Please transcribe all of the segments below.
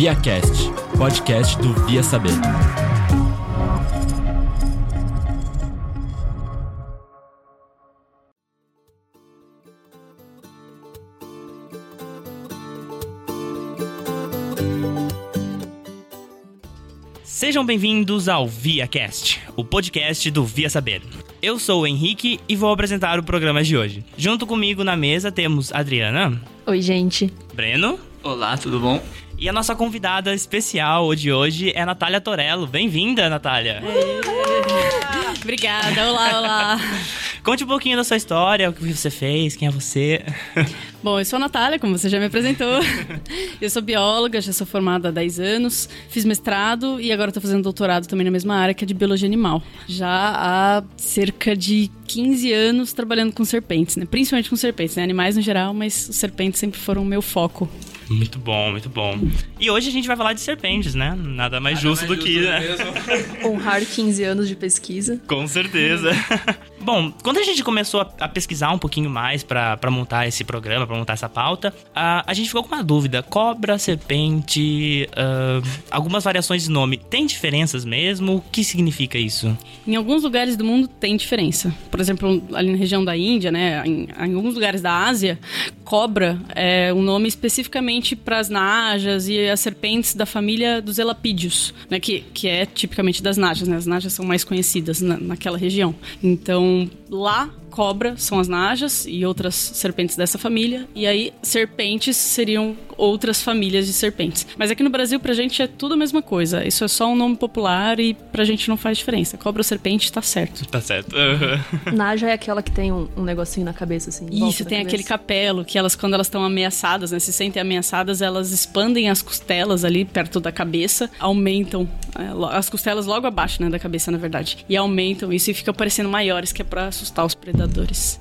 ViaCast, podcast do Via Saber. Sejam bem-vindos ao ViaCast, o podcast do Via Saber. Eu sou o Henrique e vou apresentar o programa de hoje. Junto comigo na mesa temos Adriana, Oi, gente. Breno Olá, tudo bom? E a nossa convidada especial de hoje é a Natália Torello. Bem-vinda, Natália! Obrigada, olá, olá. Conte um pouquinho da sua história, o que você fez, quem é você. Bom, eu sou a Natália, como você já me apresentou. Eu sou bióloga, já sou formada há 10 anos, fiz mestrado e agora estou fazendo doutorado também na mesma área, que é de biologia animal. Já há cerca de 15 anos trabalhando com serpentes, né? Principalmente com serpentes, né? Animais no geral, mas os serpentes sempre foram o meu foco. Muito bom, muito bom. E hoje a gente vai falar de serpentes, né? Nada mais justo do que. né? Honrar 15 anos de pesquisa. Com certeza. Bom, quando a gente começou a, a pesquisar um pouquinho mais pra pra montar esse programa, pra montar essa pauta, a, a gente ficou com uma dúvida: cobra, serpente, ah, algumas variações de nome, tem diferenças mesmo? O que significa isso? Em alguns lugares do mundo tem diferença. Por exemplo, ali na região da Índia, né, em, em alguns lugares da Ásia, cobra é um nome especificamente para as najas e as serpentes da família dos elapídeos, né, que, que é tipicamente das najas. Né, as najas são mais conhecidas na, naquela região. Então, lá cobra são as najas e outras serpentes dessa família, e aí serpentes seriam outras famílias de serpentes. Mas aqui no Brasil, pra gente, é tudo a mesma coisa. Isso é só um nome popular e pra gente não faz diferença. Cobra ou serpente, tá certo. Tá certo. Aham. Naja é aquela que tem um, um negocinho na cabeça, assim. Isso, tem aquele capelo que elas, quando elas estão ameaçadas, né, se sentem ameaçadas, elas expandem as costelas ali perto da cabeça, aumentam é, as costelas logo abaixo, né, da cabeça, na verdade, e aumentam isso e ficam parecendo maiores, que é pra assustar os predadores.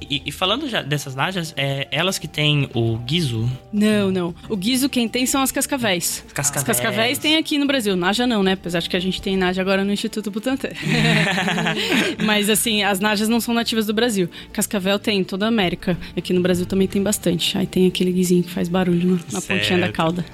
E, e falando já dessas najas, é elas que têm o guiso, Não, não. O guiso quem tem são as cascavéis. Cascavéis. As cascavéis tem aqui no Brasil. Naja não, né? Apesar de que a gente tem Naja agora no Instituto Butantan. Mas assim, as Najas não são nativas do Brasil. Cascavel tem em toda a América. Aqui no Brasil também tem bastante. Aí tem aquele guizinho que faz barulho na, na pontinha da cauda.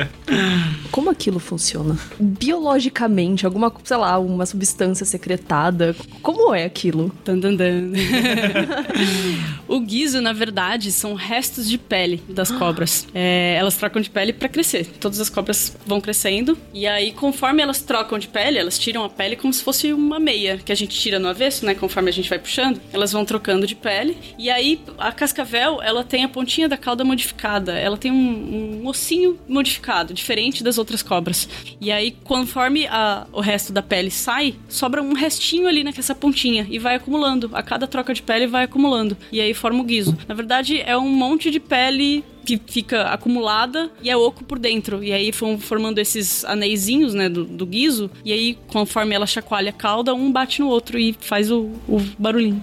Como aquilo funciona? Biologicamente, alguma, sei lá, uma substância secretada. Como é aquilo? Dan, dan, dan. o guiso, na verdade, são restos de pele das cobras. É, elas trocam de pele pra crescer. Todas as cobras vão crescendo. E aí, conforme elas trocam de pele, elas tiram a pele como se fosse uma meia que a gente tira no avesso, né? Conforme a gente vai puxando, elas vão trocando de pele. E aí, a cascavel, ela tem a pontinha da cauda modificada. Ela tem um, um ossinho modificado, diferente das outras cobras. E aí, conforme a- o resto da pele sai, sobra um restinho ali nessa pontinha e vai acumulando. A cada troca de pele vai acumulando. E aí forma o guiso. Na verdade, é um monte de pele que fica acumulada e é oco por dentro. E aí vão formando esses aneizinhos, né, do, do guiso. E aí, conforme ela chacoalha a cauda, um bate no outro e faz o, o barulhinho.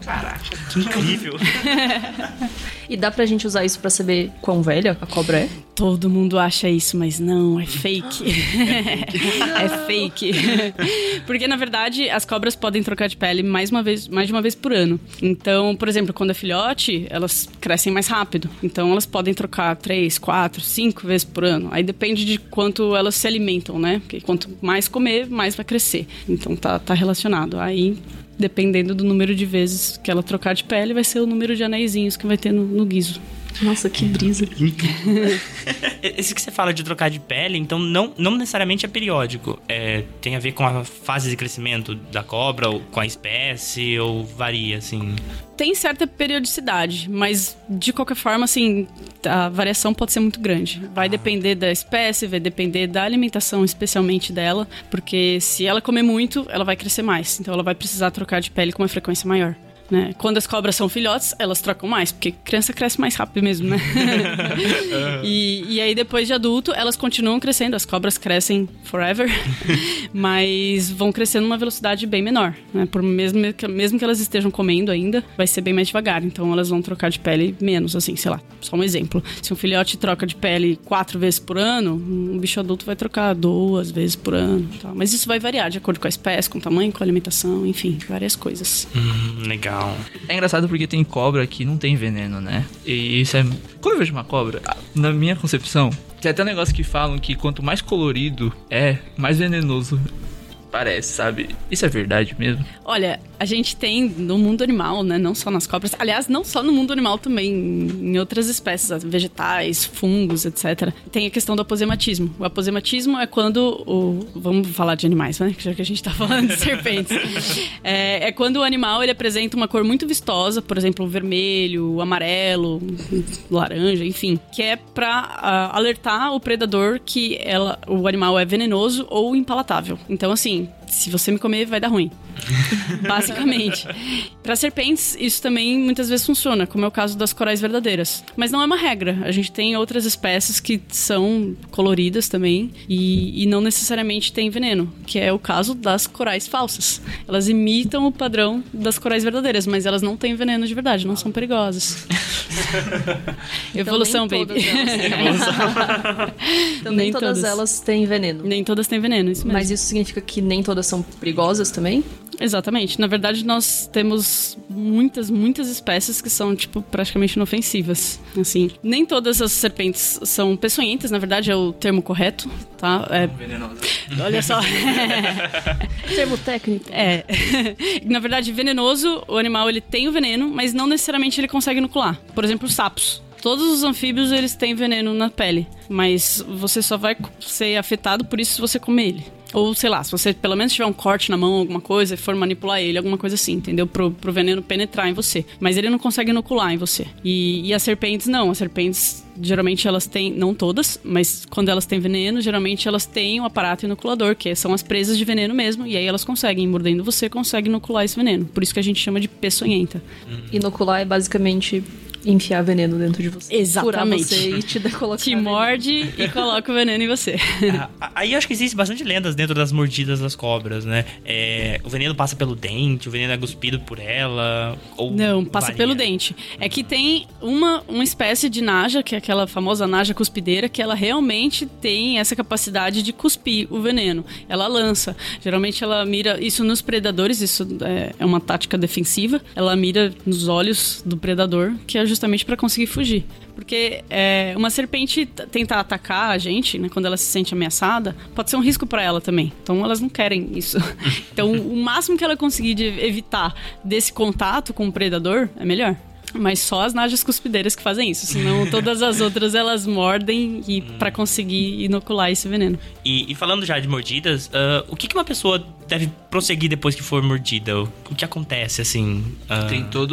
que incrível. E dá pra gente usar isso pra saber quão velha a cobra é? Todo mundo acha isso, mas não, é fake. é fake. Porque, na verdade, as cobras podem trocar de pele mais, uma vez, mais de uma vez por ano. Então, por exemplo, quando é filhote, elas crescem mais rápido. Então, elas podem trocar três, quatro, cinco vezes por ano. Aí depende de quanto elas se alimentam, né? Porque quanto mais comer, mais vai crescer. Então, tá, tá relacionado. Aí dependendo do número de vezes que ela trocar de pele, vai ser o número de anéisinhos que vai ter no, no guiso. Nossa, que brisa. Esse que você fala de trocar de pele, então não, não necessariamente é periódico. É, tem a ver com a fase de crescimento da cobra, ou com a espécie, ou varia, assim. tem certa periodicidade, mas de qualquer forma, assim, a variação pode ser muito grande. Vai depender da espécie, vai depender da alimentação, especialmente dela, porque se ela comer muito, ela vai crescer mais. Então ela vai precisar trocar de pele com uma frequência maior. Né? Quando as cobras são filhotes, elas trocam mais, porque criança cresce mais rápido mesmo, né? e, e aí, depois de adulto, elas continuam crescendo, as cobras crescem forever, mas vão crescendo numa velocidade bem menor, né? Por mesmo que, mesmo que elas estejam comendo ainda, vai ser bem mais devagar, então elas vão trocar de pele menos, assim, sei lá. Só um exemplo. Se um filhote troca de pele quatro vezes por ano, um bicho adulto vai trocar duas vezes por ano. Tá? Mas isso vai variar de acordo com a espécie, com o tamanho, com a alimentação, enfim, várias coisas. Hum, legal. Legal. É engraçado porque tem cobra que não tem veneno, né? E isso é. Quando eu vejo uma cobra, na minha concepção, tem até um negócio que falam que quanto mais colorido é, mais venenoso parece, sabe? Isso é verdade mesmo? Olha, a gente tem no mundo animal, né? Não só nas cobras. Aliás, não só no mundo animal também, em outras espécies, vegetais, fungos, etc. Tem a questão do aposematismo. O aposematismo é quando o. Vamos falar de animais, né? Já que a gente tá falando de serpentes. É, é quando o animal ele apresenta uma cor muito vistosa, por exemplo, vermelho, amarelo, laranja, enfim, que é pra uh, alertar o predador que ela, o animal é venenoso ou impalatável. Então, assim, mim. Se você me comer, vai dar ruim. Basicamente. Para serpentes, isso também muitas vezes funciona, como é o caso das corais verdadeiras. Mas não é uma regra. A gente tem outras espécies que são coloridas também e, e não necessariamente têm veneno, que é o caso das corais falsas. Elas imitam o padrão das corais verdadeiras, mas elas não têm veneno de verdade, não são perigosas. Então, Evolução, nem baby. todas elas- Então, nem, Nem todas, todas. elas têm veneno. Nem todas têm veneno, isso mesmo. Mas isso significa que nem todas são perigosas também? Exatamente. Na verdade, nós temos muitas, muitas espécies que são, tipo, praticamente inofensivas. Assim, nem todas as serpentes são peçonhentas, na verdade é o termo correto, tá? É, Venenoso. olha só. Termo técnico. É. Na verdade, venenoso, o animal ele tem o veneno, mas não necessariamente ele consegue inocular. Por exemplo, os sapos. Todos os anfíbios eles têm veneno na pele, mas você só vai ser afetado por isso se você comer ele. Ou, sei lá, se você pelo menos tiver um corte na mão, alguma coisa, e for manipular ele, alguma coisa assim, entendeu? Pro, pro veneno penetrar em você. Mas ele não consegue inocular em você. E, e as serpentes, não. As serpentes, geralmente, elas têm, não todas, mas quando elas têm veneno, geralmente elas têm um aparato inoculador, que são as presas de veneno mesmo, e aí elas conseguem, mordendo você, conseguem inocular esse veneno. Por isso que a gente chama de peçonhenta. Inocular é basicamente enfiar veneno dentro de você. Exatamente. Furar você e te colocar Te veneno. morde e coloca o veneno em você. Ah, Aí eu acho que existe bastante lendas dentro das mordidas das cobras, né? É, o veneno passa pelo dente, o veneno é cuspido por ela. Ou Não, passa varia? pelo dente. É que tem uma, uma espécie de naja, que é aquela famosa naja cuspideira, que ela realmente tem essa capacidade de cuspir o veneno. Ela lança. Geralmente ela mira isso nos predadores, isso é, é uma tática defensiva. Ela mira nos olhos do predador, que é justamente para conseguir fugir. Porque é, uma serpente tentar atacar a gente, né, quando ela se sente ameaçada, pode ser um risco para ela também. Então elas não querem isso. Então o máximo que ela conseguir de evitar desse contato com o predador é melhor. Mas só as najas cuspideiras que fazem isso, senão todas as outras elas mordem e para conseguir inocular esse veneno. E, e falando já de mordidas, ah, o que, que uma pessoa deve prosseguir depois que for mordida? O, que acontece, assim? ah, Tem todo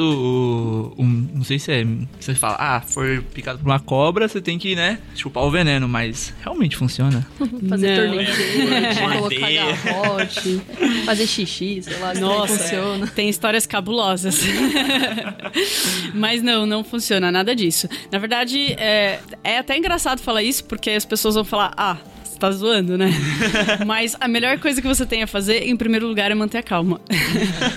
o. Um, não sei se é. Você fala, ah, foi picado por uma cobra, você tem que, né, chupar o veneno, mas realmente funciona. Fazer Não. torniquete, colocar Morder. garrote, fazer xixi, sei lá, é Nossa, funciona. tem histórias cabulosas. Mas não, não funciona nada disso. Na verdade, é, é até engraçado falar isso, porque as pessoas vão falar, ah. Você tá zoando, né? Mas a melhor coisa que você tem a fazer, em primeiro lugar, é manter a calma.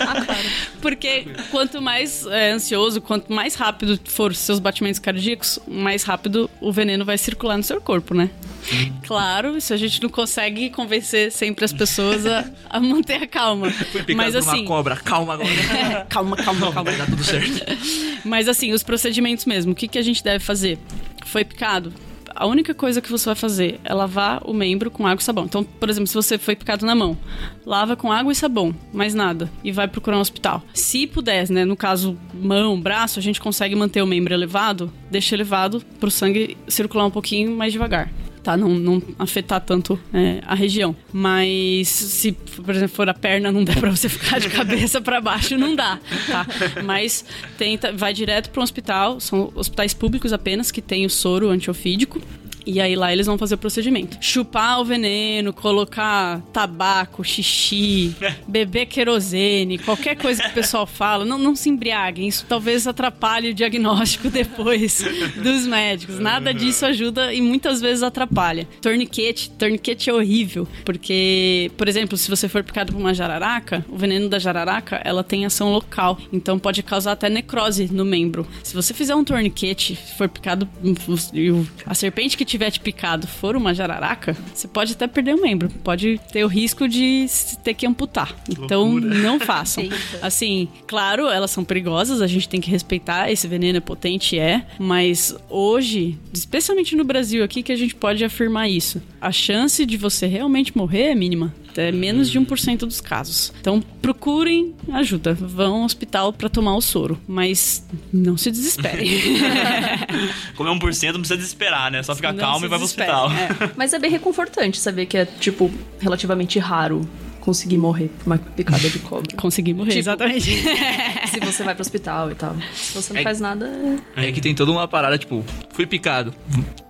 Porque quanto mais é, ansioso, quanto mais rápido for os seus batimentos cardíacos, mais rápido o veneno vai circular no seu corpo, né? Claro, isso a gente não consegue convencer sempre as pessoas a, a manter a calma. Foi picado Mas assim, uma cobra, calma agora. é, calma, calma, calma. Vai dar tudo certo. Mas assim, os procedimentos mesmo, o que, que a gente deve fazer? Foi picado? A única coisa que você vai fazer é lavar o membro com água e sabão. Então, por exemplo, se você foi picado na mão, lava com água e sabão, mais nada, e vai procurar um hospital. Se puder, né, no caso mão, braço, a gente consegue manter o membro elevado, deixa elevado pro sangue circular um pouquinho mais devagar. Tá, não, não afetar tanto é, a região. Mas se, por exemplo, for a perna, não der pra você ficar de cabeça pra baixo, não dá, tá? Mas tenta, vai direto para um hospital, são hospitais públicos apenas que tem o soro antiofídico. E aí lá eles vão fazer o procedimento. Chupar o veneno, colocar tabaco, xixi, beber querosene, qualquer coisa que o pessoal fala, não, não se embriaguem. Isso talvez atrapalhe o diagnóstico depois dos médicos. Nada disso ajuda e muitas vezes atrapalha. Torniquete, torniquete é horrível, porque, por exemplo, se você for picado por uma jararaca, o veneno da jararaca, ela tem ação local, então pode causar até necrose no membro. Se você fizer um torniquete, for picado e a serpente que tiver tiver te picado for uma jararaca, você pode até perder um membro. Pode ter o risco de ter que amputar. Então, não façam. Eita. Assim, claro, elas são perigosas, a gente tem que respeitar. Esse veneno é potente, é. Mas hoje, especialmente no Brasil aqui, que a gente pode afirmar isso. A chance de você realmente morrer é mínima. É menos de 1% dos casos. Então, procurem ajuda. Vão ao hospital pra tomar o soro. Mas não se desesperem. Comer 1% não precisa desesperar, né? Só ficar Não calmo se e vai pro hospital. É. Mas é bem reconfortante saber que é, tipo, relativamente raro conseguir morrer por uma picada de cobra. Consegui morrer, Tipo- exatamente. Se você vai pro hospital e tal. Se você não É- faz nada. É que tem toda uma parada, tipo, fui picado.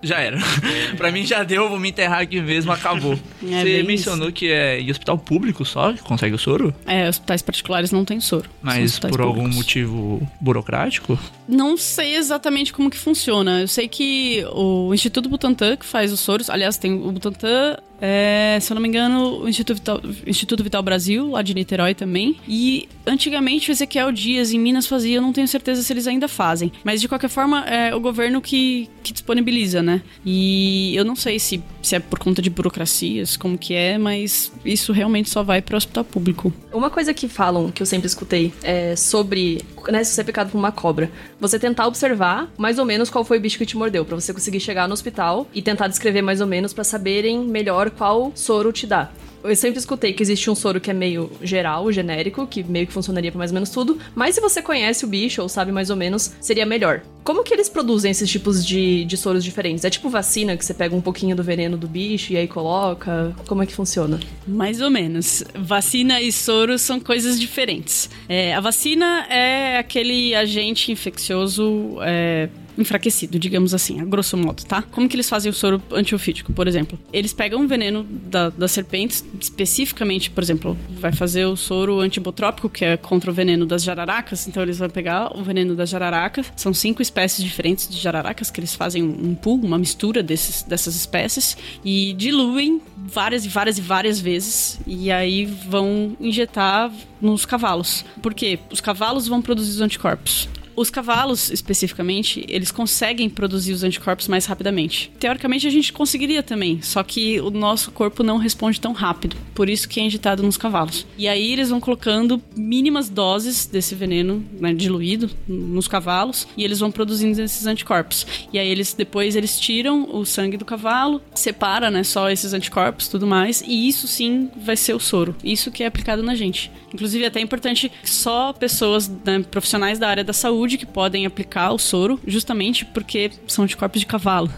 Já era. pra mim já deu, vou me enterrar aqui mesmo, acabou. É Você mencionou que é em hospital público só que consegue o soro? É, hospitais particulares não tem soro. Mas por algum públicos. motivo burocrático? Não sei exatamente como que funciona. Eu sei que o Instituto Butantan que faz os soros, aliás, tem o Butantan, é, se eu não me engano, o Instituto Vital, Instituto Vital Brasil, lá de Niterói também. E antigamente o Ezequiel Dias em Minas fazia, eu não tenho certeza se eles ainda fazem. Mas de qualquer forma, é o governo que, que disponibiliza, né? E eu não sei se, se é por conta de burocracias, como que é, mas isso realmente só vai para o hospital público. Uma coisa que falam, que eu sempre escutei, é sobre, né, se você é picado por uma cobra, você tentar observar mais ou menos qual foi o bicho que te mordeu, pra você conseguir chegar no hospital e tentar descrever mais ou menos pra saberem melhor qual soro te dá. Eu sempre escutei que existe um soro que é meio geral, genérico, que meio que funcionaria pra mais ou menos tudo, mas se você conhece o bicho ou sabe mais ou menos, seria melhor. Como que eles produzem esses tipos de, de soros diferentes? É tipo vacina, que você pega um pouquinho do veneno do bicho e aí coloca? Como é que funciona? Mais ou menos. Vacina e soro são coisas diferentes. É, a vacina é aquele agente infeccioso. é, enfraquecido, digamos assim, a grosso modo, tá? Como que eles fazem o soro antiofídico, por exemplo? Eles pegam o veneno da- das serpentes, especificamente, por exemplo, vai fazer o soro antibotrópico, que é contra o veneno das jararacas, então eles vão pegar o veneno das jararacas, são cinco espécies diferentes de jararacas que eles fazem um pool, uma mistura desses, dessas espécies e diluem várias e várias e várias vezes e aí vão injetar nos cavalos. Por quê? Os cavalos vão produzir os anticorpos. Os cavalos, especificamente, eles conseguem produzir os anticorpos mais rapidamente. Teoricamente, a gente conseguiria também, só que o nosso corpo não responde tão rápido. Por isso que é injetado nos cavalos. E aí eles vão colocando mínimas doses desse veneno né, diluído nos cavalos e eles vão produzindo esses anticorpos. E aí eles depois eles tiram o sangue do cavalo, separa, né, só esses anticorpos, tudo mais, e isso sim vai ser o soro. Isso que é aplicado na gente. Inclusive é até importante que só pessoas né, profissionais da área da saúde que podem aplicar o soro, justamente porque são anticorpos de cavalo.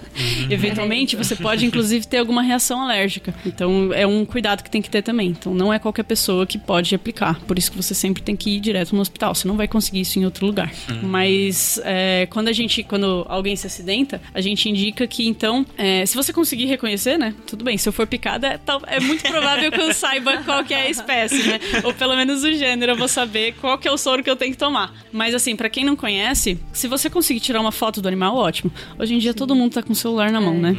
Eventualmente você pode inclusive ter alguma reação alérgica. Então é um cuidado que tem que ter também. Então não é qualquer pessoa que pode aplicar. Por isso que você sempre tem que ir direto no hospital. Você não vai conseguir isso em outro lugar. Mas é, quando a gente, quando alguém se acidenta, a gente indica que então, é, se você conseguir reconhecer, né? Tudo bem. Se eu for picada, é, muito provável que eu saiba qual que é a espécie, né? Ou pelo menos o gênero, eu vou saber qual que é o soro que eu tenho que tomar. Mas assim, pra quem não conhece, se você conseguir tirar uma foto do animal, ótimo. Hoje em dia todo mundo tá com o celular na mão, né?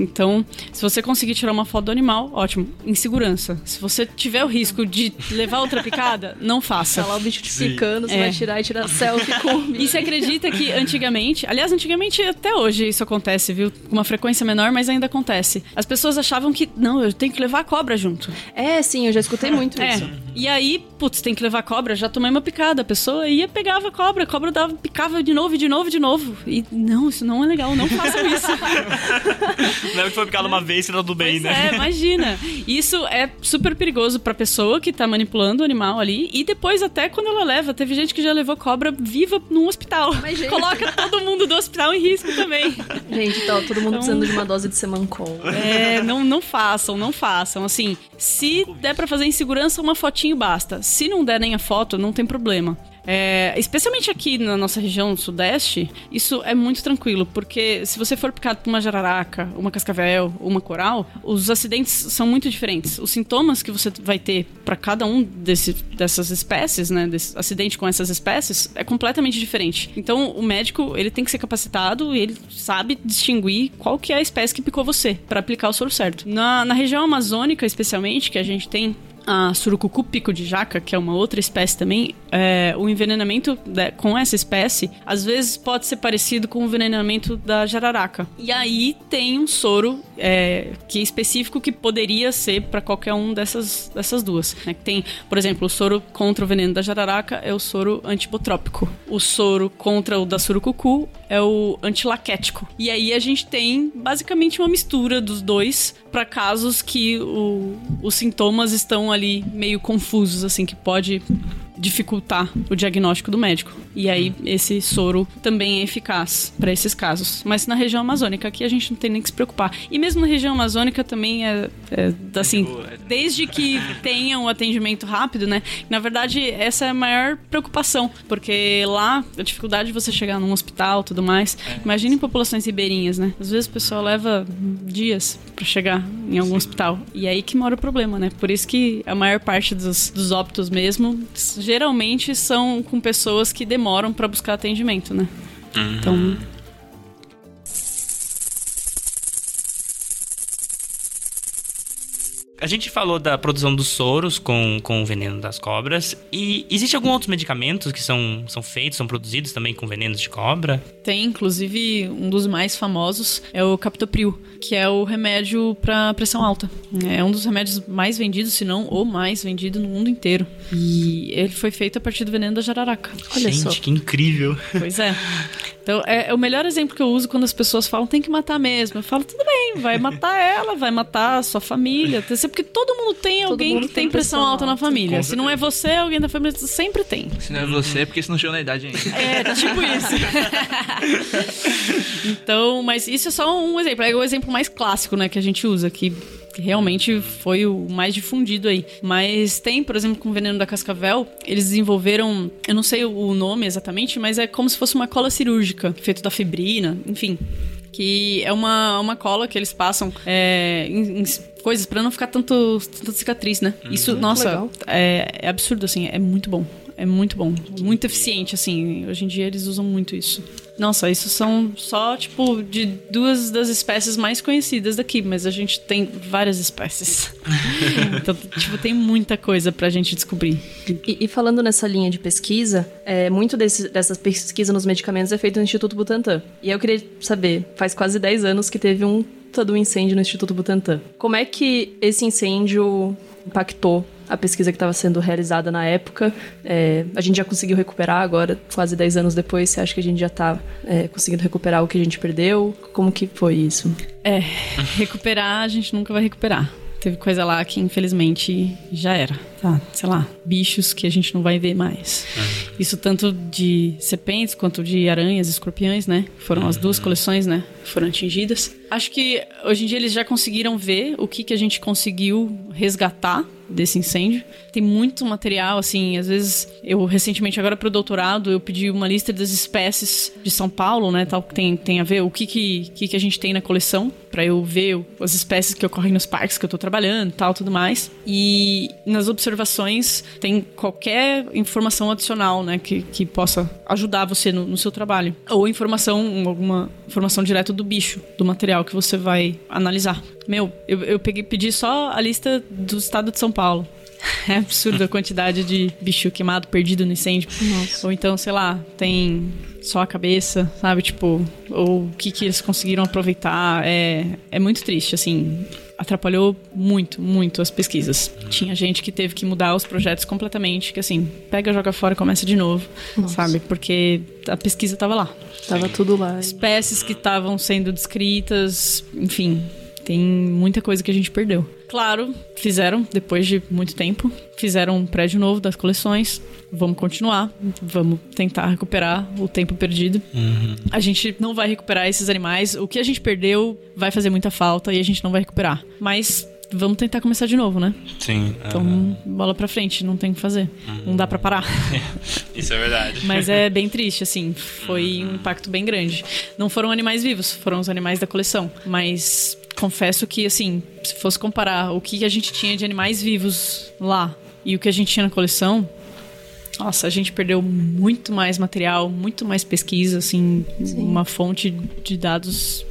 Então, se você conseguir tirar uma foto do animal, ótimo. Em segurança. Se você tiver o risco de levar outra picada, não faça. Tá lá o bicho te picando, você É. vai tirar e tirar selfie com. E você acredita que antigamente, aliás, antigamente até hoje isso acontece, viu? Com uma frequência menor, mas ainda acontece. As pessoas achavam que, não, eu tenho que levar a cobra junto. É, sim, eu já escutei muito É. isso. E aí, putz, tem que levar a cobra, já tomei uma picada. A pessoa ia, pegava a cobra, cobra dava, picava de novo, de novo, de novo. E não, isso não é legal, não façam isso. Lembra que foi picado uma vez e tá tudo bem, Pois né? É, imagina. Isso é super perigoso pra pessoa que tá manipulando o animal ali. E depois, até quando ela leva, teve gente que já levou cobra viva num hospital. Gente- Coloca todo mundo do hospital em risco também. Gente, tá todo mundo Então- precisando de uma dose de Semancol. É, não, não façam, não façam. Assim, se der pra fazer em segurança, uma fotinho basta. Se não der nem a foto, não tem problema. É, especialmente aqui na nossa região sudeste, isso é muito tranquilo, porque se você for picado por uma jararaca, uma cascavel, uma coral, os acidentes são muito diferentes. Os sintomas que você vai ter para cada um desse, dessas espécies, né, desse acidente com essas espécies, é completamente diferente. Então, o médico ele tem que ser capacitado e ele sabe distinguir qual que é a espécie que picou você para aplicar o soro certo. Na, na região amazônica, especialmente, que a gente tem a surucucu pico de jaca, que é uma outra espécie também, é, o envenenamento com essa espécie às vezes pode ser parecido com o envenenamento da jararaca. E aí tem um soro é, que é específico que poderia ser para qualquer um dessas, dessas duas. né? Tem, por exemplo, o soro contra o veneno da jararaca é o soro antibotrópico. O soro contra o da surucucu é o antilaquético. E aí a gente tem basicamente uma mistura dos dois para casos que o- os sintomas estão ali meio confusos, assim, que pode dificultar o diagnóstico do médico. E aí esse soro também é eficaz para esses casos. Mas na região amazônica aqui a gente não tem nem que se preocupar. E mesmo na região amazônica também é, é, assim, desde que tenha um atendimento rápido, né? Na verdade, essa é a maior preocupação, porque lá a dificuldade de você chegar num hospital, tudo mais. Imagina em populações ribeirinhas, né? Às vezes o pessoal leva dias para chegar em algum hospital. E aí que mora o problema, né? Por isso que a maior parte dos, dos óbitos mesmo geralmente são com pessoas que demoram para buscar atendimento, né? Então, A gente falou da produção dos soros com, com o veneno das cobras. E existe algum outros medicamentos que são, são feitos, são produzidos também com venenos de cobra? Tem, inclusive, um dos mais famosos é o Captopril, que é o remédio para pressão alta. É um dos remédios mais vendidos, se não o mais vendido no mundo inteiro. E ele foi feito a partir do veneno da jararaca. Olha gente, só. que incrível. Pois é. Então, é, é o melhor exemplo que eu uso quando as pessoas falam tem que matar mesmo. Eu falo, tudo bem, vai matar ela, vai matar a sua família. Porque todo mundo tem Todo alguém mundo que tem tem pressão pressão alta na alta. família. Se não é você, alguém da família sempre tem. Se não é você, é porque você não chegou na idade ainda. É, tipo isso. então, mas isso é só um exemplo. É o exemplo mais clássico, né, que a gente usa, que, que realmente foi o mais difundido aí. Mas tem, por exemplo, com o veneno da cascavel, eles desenvolveram, eu não sei o nome exatamente, mas é como se fosse uma cola cirúrgica, feito da fibrina, enfim. Que é uma, uma cola que eles passam é, em, em coisas pra não ficar tanto, tanta cicatriz, né? Isso, nossa, legal. é, é absurdo, assim, é muito bom. É muito bom. Muito eficiente, assim. Hoje em dia eles usam muito isso. Nossa, isso são só, tipo, de duas das espécies mais conhecidas daqui, mas a gente tem várias espécies. então, tipo, tem muita coisa pra gente descobrir. E, e falando nessa linha de pesquisa, é, muito desse, dessa pesquisa nos medicamentos é feito no Instituto Butantan. E eu queria saber, faz quase 10 anos que teve um todo um incêndio no Instituto Butantan. Como é que esse incêndio impactou a pesquisa que estava sendo realizada na época? É, a gente já conseguiu recuperar agora, quase 10 anos depois? Você acha que a gente já está conseguindo recuperar o que a gente perdeu? Como que foi isso? É, recuperar a gente nunca vai recuperar. Teve coisa lá que infelizmente já era. Tá, sei lá, bichos que a gente não vai ver mais. Isso tanto de serpentes quanto de aranhas, escorpiões, né? Foram as duas coleções, né? Foram atingidas. Acho que hoje em dia eles já conseguiram ver o que, que a gente conseguiu resgatar desse incêndio. Tem muito material, assim, às vezes eu recentemente agora pro doutorado eu pedi uma lista das espécies de São Paulo, né, tal que tem, tem a ver o que que, que que a gente tem na coleção para eu ver as espécies que ocorrem nos parques que eu tô trabalhando, tal, tudo mais. E nas observações tem qualquer informação adicional, né, que, que possa ajudar você no, no seu trabalho. Ou informação, alguma informação direto do bicho, do material que você vai analisar. Meu, eu, eu peguei, pedi só a lista do estado de São Paulo. É absurdo a quantidade de bicho queimado, perdido no incêndio. Ou então, sei lá, tem só a cabeça, sabe? Tipo, ou o que, que eles conseguiram aproveitar. É, é muito triste, assim. Atrapalhou muito, muito as pesquisas. Tinha gente que teve que mudar os projetos completamente, que assim, pega, joga fora e começa de novo, sabe? Porque a pesquisa tava lá. Tava tudo lá. Espécies que estavam sendo descritas, enfim, tem muita coisa que a gente perdeu. Claro, fizeram depois de muito tempo, fizeram um prédio novo das coleções. Vamos continuar, vamos tentar recuperar o tempo perdido. A gente não vai recuperar esses animais. O que a gente perdeu vai fazer muita falta e a gente não vai recuperar. Mas vamos tentar começar de novo, né? Sim. Então, bola pra frente, não tem o que fazer. Não dá pra parar. Isso é verdade. Mas é bem triste, assim. Foi um impacto bem grande. Não foram animais vivos, foram os animais da coleção. Mas confesso que, assim, se fosse comparar o que a gente tinha de animais vivos lá e o que a gente tinha na coleção, nossa, a gente perdeu muito mais material, muito mais pesquisa, assim, uma fonte de dados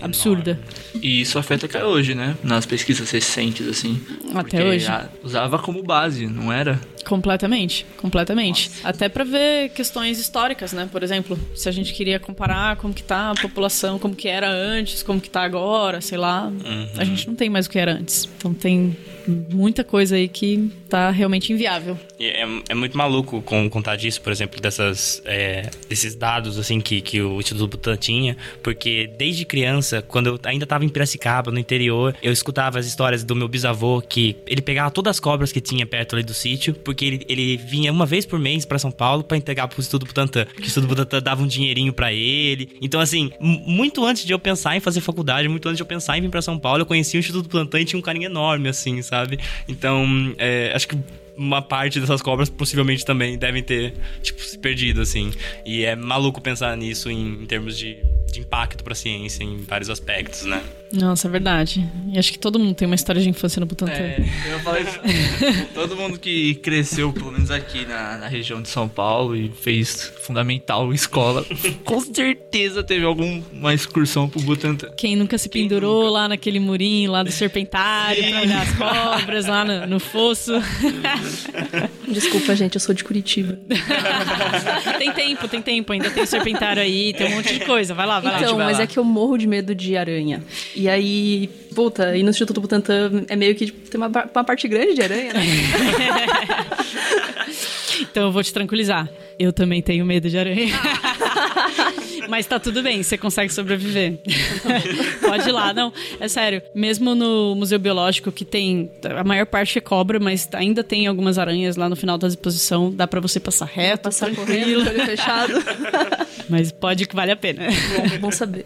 absurda. E isso afeta até hoje, né? Nas pesquisas recentes, assim. Até hoje. usava como base, não era? Completamente, completamente. Até pra ver questões históricas, né? Por exemplo, se a gente queria comparar como que tá a população, como que era antes, como que tá agora, sei lá, a gente não tem mais o que era antes. Então tem muita coisa aí que tá realmente inviável. E É, é muito maluco com, contar disso, por exemplo, dessas, é, desses dados assim que, que o Instituto Butan tinha, porque desde criança, quando eu ainda tava em Piracicaba, no interior, eu escutava as histórias do meu bisavô que ele pegava todas as cobras que tinha perto ali do sítio, porque ele, ele vinha uma vez por mês pra São Paulo pra entregar pro Instituto Butantan, que o Instituto Butantan dava um dinheirinho pra ele. Então, assim, muito antes de eu pensar em fazer faculdade, muito antes de eu pensar em vir pra São Paulo, eu conheci o Instituto Butantan e tinha um carinho enorme, assim, sabe? Então, é, acho que uma parte dessas cobras possivelmente também devem ter, tipo, se perdido, assim. E é maluco pensar nisso em, em termos de, de impacto pra ciência em vários aspectos, né? Nossa, é verdade. E acho que todo mundo tem uma história de infância no Butantan. É, eu falei isso. Todo mundo que cresceu, pelo menos aqui na, na região de São Paulo e fez fundamental escola, com certeza teve alguma excursão pro Butantan. Quem nunca se pendurou lá naquele murinho lá do serpentário pra olhar as cobras lá no, no fosso. Desculpa, gente, eu sou de Curitiba. tem tempo, tem tempo. Ainda tem o serpentário aí, tem um monte de coisa. Vai lá, vai lá. Então, mas lá. é que eu morro de medo de aranha. E aí, puta, e no Instituto Butantan é meio que tipo, tem uma, uma parte grande de aranha, né? Então eu vou te tranquilizar. Eu também tenho medo de aranha. Mas tá tudo bem, você consegue sobreviver. Pode ir lá, não. É sério. Mesmo no Museu Biológico, que tem. A maior parte é cobra, mas ainda tem algumas aranhas lá no final da exposição. Dá pra você passar reto, Passar tranquilo. correndo, olho fechado. Mas pode que vale a pena. bom, bom saber.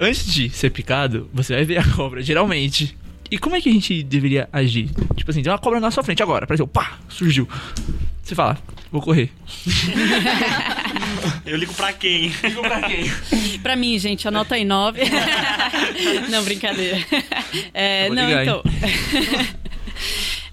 Antes de ser picado, você vai ver a cobra, geralmente. E como é que a gente deveria agir? Tipo assim, tem uma cobra na sua frente agora, apareceu, pá, surgiu. Você fala, vou correr. Eu ligo pra quem? Ligo pra quem? Pra mim, gente, anota aí nove. não, brincadeira. É, não, ligar, então.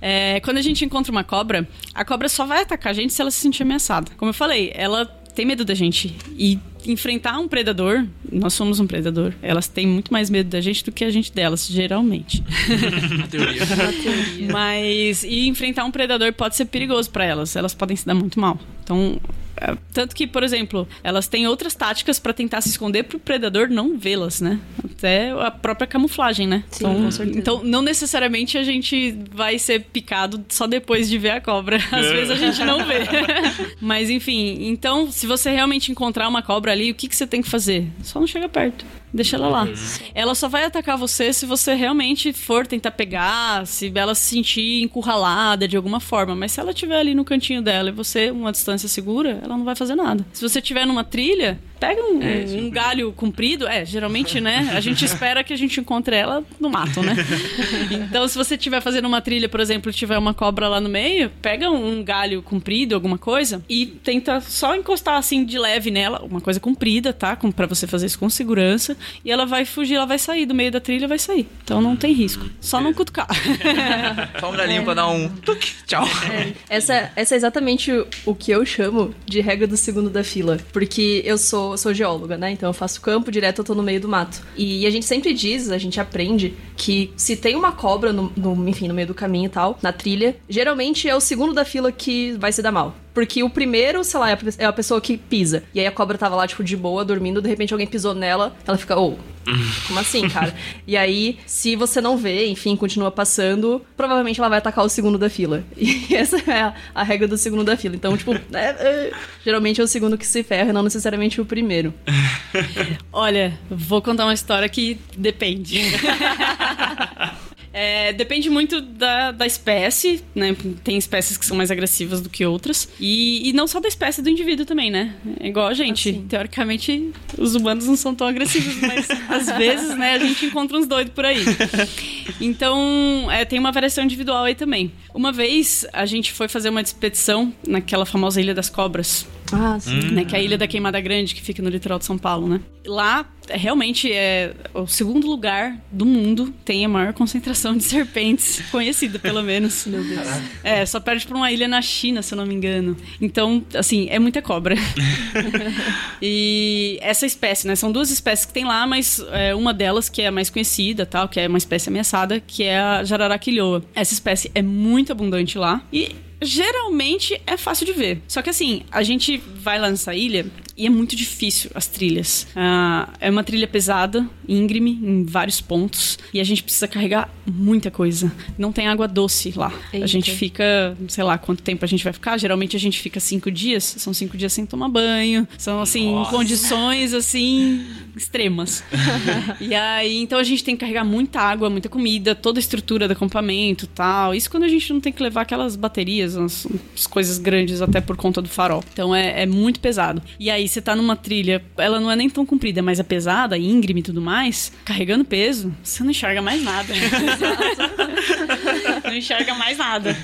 É, quando a gente encontra uma cobra, a cobra só vai atacar a gente se ela se sentir ameaçada. Como eu falei, ela tem medo da gente. E enfrentar um predador, nós somos um predador, elas têm muito mais medo da gente do que a gente delas, geralmente. Na teoria. Mas e enfrentar um predador pode ser perigoso pra elas. Elas podem se dar muito mal. Então, tanto que, por exemplo, elas têm outras táticas pra tentar se esconder pro predador não vê-las, né? Até a própria camuflagem, né? Sim, então, com certeza. então, não necessariamente a gente vai ser picado só depois de ver a cobra. Às vezes a gente não vê. Mas enfim, então, se você realmente encontrar uma cobra ali, o que, que você tem que fazer? Só não chega perto. Deixa ela lá. Ela só vai atacar você se você realmente for tentar pegar, se ela se sentir encurralada de alguma forma. Mas se ela estiver ali no cantinho dela e você, uma distância segura, ela não vai fazer nada. Se você estiver numa trilha, pega um, um galho comprido. É, geralmente, né? A gente espera que a gente encontre ela no mato, né? Então, se você estiver fazendo uma trilha, por exemplo, e tiver uma cobra lá no meio, pega um galho comprido, alguma coisa, e tenta só encostar assim de leve nela, uma coisa comprida, tá? Pra você fazer isso com segurança. E ela vai fugir, ela vai sair do meio da trilha, vai sair. Então não tem risco. Só não cutucar. Só um galinho pra dar um tuc, tchau. Essa, essa é exatamente o que eu chamo de regra do segundo da fila. Porque eu sou, sou geóloga, né? Então eu faço campo, direto eu tô no meio do mato. E a gente sempre diz, a gente aprende, que se tem uma cobra, no, no- enfim, no meio do caminho e tal, na trilha, geralmente é o segundo da fila que vai se dar mal. Porque o primeiro, sei lá, é a é a pessoa que pisa. E aí a cobra tava lá, tipo, de boa, dormindo, de repente alguém pisou nela, ela fica, ô, como assim, cara? e aí, se você não vê, enfim, continua passando, provavelmente ela vai atacar o segundo da fila. E essa é a, a regra do segundo da fila. Então, tipo, é- é- geralmente é o segundo que se ferra, e não necessariamente o primeiro. Olha, vou contar uma história que depende. É, depende muito da, da espécie, né? Tem espécies que são mais agressivas do que outras. E, e não só da espécie do indivíduo também, né? É igual a gente. Assim. Teoricamente, os humanos não são tão agressivos, mas às vezes, né, a gente encontra uns doidos por aí. Então, é, tem uma variação individual aí também. Uma vez, a gente foi fazer uma expedição naquela famosa Ilha das Cobras. Ah, sim. né? Que é a Ilha da Queimada Grande, que fica no litoral de São Paulo, né? Lá, é, realmente, é o segundo lugar do mundo tem a maior concentração de serpentes, conhecida, pelo menos. Meu Deus. É, só perde pra uma ilha na China, se eu não me engano. Então, assim, é muita cobra. e essa espécie, né? São duas espécies que tem lá, mas é, uma delas, que é a mais conhecida, tal, que é uma espécie ameaçada, que é a jararaquilhoa. Essa espécie é muito abundante lá. E geralmente é fácil de ver. Só que assim, a gente vai lá nessa ilha e é muito difícil as trilhas. Ah, é uma trilha pesada, íngreme, em vários pontos, e a gente precisa carregar muita coisa. Não tem água doce lá. Eita. A gente fica, sei lá quanto tempo a gente vai ficar. Geralmente a gente fica cinco dias. São cinco dias sem tomar banho. São assim, em condições assim extremas. e aí, então a gente tem que carregar muita água, muita comida, toda a estrutura do acampamento, tal. Isso quando a gente não tem que levar aquelas baterias, umas, umas coisas grandes até por conta do farol. Então é, é muito pesado. E aí você tá numa trilha, ela não é nem tão comprida, mas é pesada, íngreme e tudo mais, carregando peso, você não enxerga mais nada. não enxerga mais nada.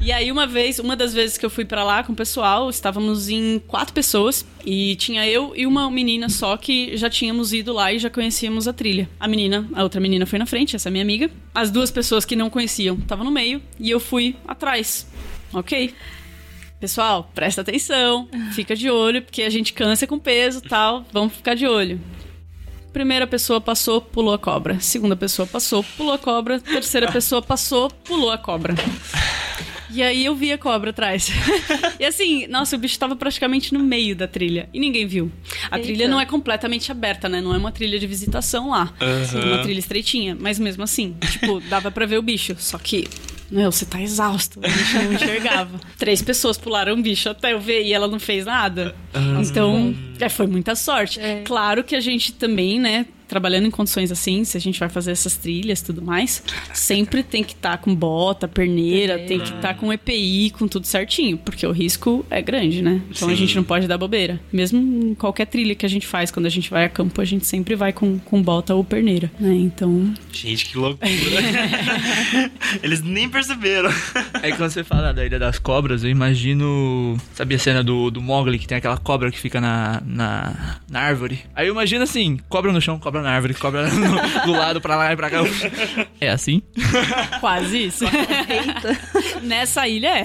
E aí uma vez, uma das vezes que eu fui pra lá com o pessoal, estávamos em quatro pessoas e tinha eu e uma menina só que já tínhamos ido lá e já conhecíamos a trilha. A menina, a outra menina foi na frente, essa é minha amiga. As duas pessoas que não conheciam estavam no meio e eu fui atrás. OK? Pessoal, presta atenção, fica de olho, porque a gente cansa com peso tal, vamos ficar de olho. Primeira pessoa passou, pulou a cobra. Segunda pessoa passou, pulou a cobra. Terceira pessoa passou, pulou a cobra. E aí eu vi a cobra atrás. e assim, nossa, o bicho tava praticamente no meio da trilha. E ninguém viu. A Eita. trilha não é completamente aberta, né? Não é uma trilha de visitação lá. É uma trilha estreitinha. Mas mesmo assim, tipo, dava pra ver o bicho. Só que. Meu, você tá exausto. A gente não enxergava. Três pessoas pularam o bicho até eu ver e ela não fez nada. Então, é, foi muita sorte. É. Claro que a gente também, né? Trabalhando em condições assim, se a gente vai fazer essas trilhas e tudo mais, sempre tem que estar com bota, perneira, tem que estar com EPI, com tudo certinho, porque o risco é grande, né? Então a Sim. gente não pode dar bobeira. Mesmo em qualquer trilha que a gente faz, quando a gente vai a campo, a gente sempre vai com, com bota ou perneira, né? Então, Gente, que loucura. Eles nem perceberam. É que quando você fala da Ilha das Cobras, eu imagino. Sabe a cena do, do Mogli, que tem aquela cobra que fica na, na, na árvore? Aí eu imagino assim: cobra no chão, cobra na árvore, cobra no- do lado, pra lá e pra cá. É assim? quase isso. Nessa ilha é.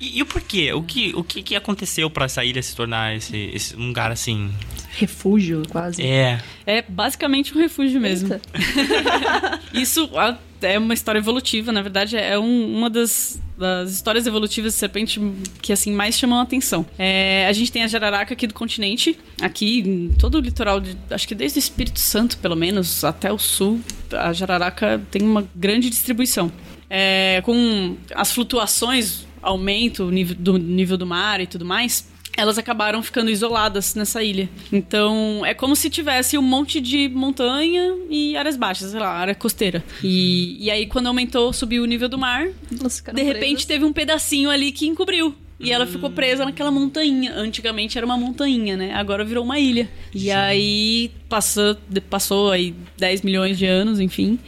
E, e o porquê? O que, o que, que aconteceu pra essa ilha se tornar esse, esse um lugar assim? Refúgio, quase. É. É basicamente um refúgio mesmo. Isso é uma história evolutiva, na verdade, é um- uma das, das histórias evolutivas de serpente que assim mais chamam a atenção. É, a gente tem a jararaca aqui do continente, aqui em todo o litoral, de, acho que desde o Espírito Santo, pelo menos, até o sul, a jararaca tem uma grande distribuição. É, com as flutuações, aumento do, nível do mar e tudo mais, elas acabaram ficando isoladas nessa ilha. Então, é como se tivesse um monte de montanha e áreas baixas, sei lá, área costeira. E, e aí, quando aumentou, subiu o nível do mar, de repente presas. teve um pedacinho ali que encobriu. E ela ficou presa naquela montanha. Antigamente era uma montanha, né? Agora virou uma ilha. E aí passou, passou aí 10 milhões de anos, enfim.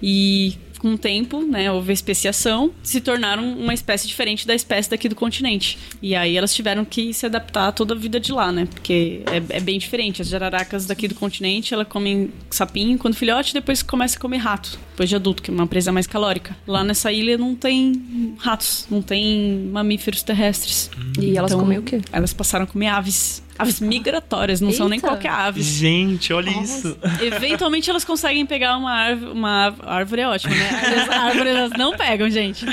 E com o tempo, né, houve especiação, se tornaram uma espécie diferente da espécie daqui do continente. E aí elas tiveram que se adaptar a toda a vida de lá, né? Porque é, é bem diferente. As jararacas daqui do continente, ela comem sapinho quando filhote, depois começa a comer rato, depois de adulto, que é uma presa mais calórica. Lá nessa ilha não tem ratos, não tem mamíferos terrestres. E elas Então, comem o quê? Elas passaram a comer aves. Aves migratórias, não são nem Eita. qualquer aves. Gente, olha isso. Eventualmente elas conseguem pegar uma árvore. Uma árv- árvore é ótima, né? As árvores elas não pegam, gente.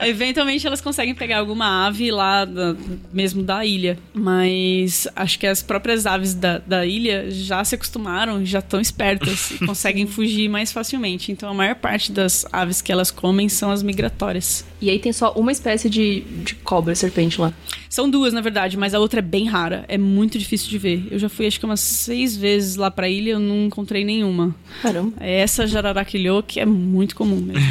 Eventualmente elas conseguem pegar alguma ave lá da- mesmo da ilha. Mas acho que as próprias aves da, da ilha já se acostumaram, já estão espertas e conseguem fugir mais facilmente. Então a maior parte das aves que elas comem são as migratórias. E aí tem só uma espécie de, de cobra serpente lá. São duas, na verdade, mas a outra é bem rara. É muito difícil de ver. Eu já fui acho que umas seis vezes lá pra ilha e eu não encontrei nenhuma. Caramba. É essa jararaquilhô que é muito comum mesmo.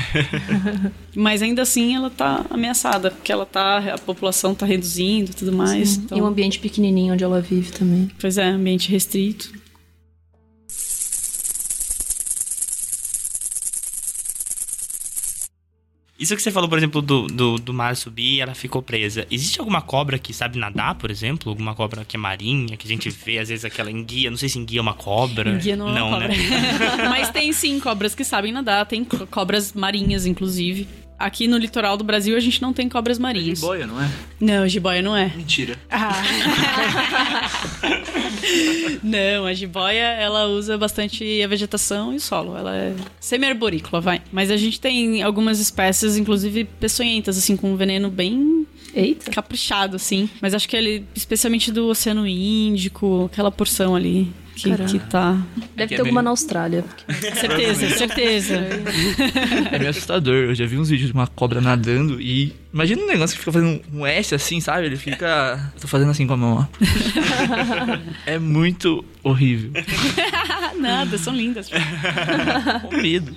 Mas ainda assim ela tá ameaçada, porque ela tá. A população tá reduzindo e tudo mais. Então, E um ambiente pequenininho onde ela vive também. Pois é, ambiente restrito. Isso que você falou, por exemplo, do, do, do mar subir e ela ficou presa. Existe alguma cobra que sabe nadar, por exemplo? Alguma cobra que é marinha, que a gente vê, às vezes, aquela enguia. Não sei se enguia é uma cobra. Enguia não, é uma cobra. né? Mas tem sim cobras que sabem nadar, tem co- cobras marinhas, inclusive. Aqui no litoral do Brasil a gente não tem cobras marinhas. Boia, não é? Não, jiboia não é. Mentira. Ah. não, a jiboia, ela usa bastante a vegetação e o solo. Ela é semi-arborícola, vai. Mas a gente tem algumas espécies, inclusive peçonhentas, assim, com um veneno bem Eita. caprichado, assim. Mas acho que ele, especialmente do Oceano Índico, aquela porção ali que, Caramba. que tá. Deve que ter é alguma bem- na Austrália. Certeza, certeza. É meio assustador. Eu já vi uns vídeos de uma cobra nadando e. Imagina um negócio que fica fazendo um S assim, sabe? Ele fica. Tô fazendo assim com a mão, ó. É muito horrível. Nada, são lindas. Com medo.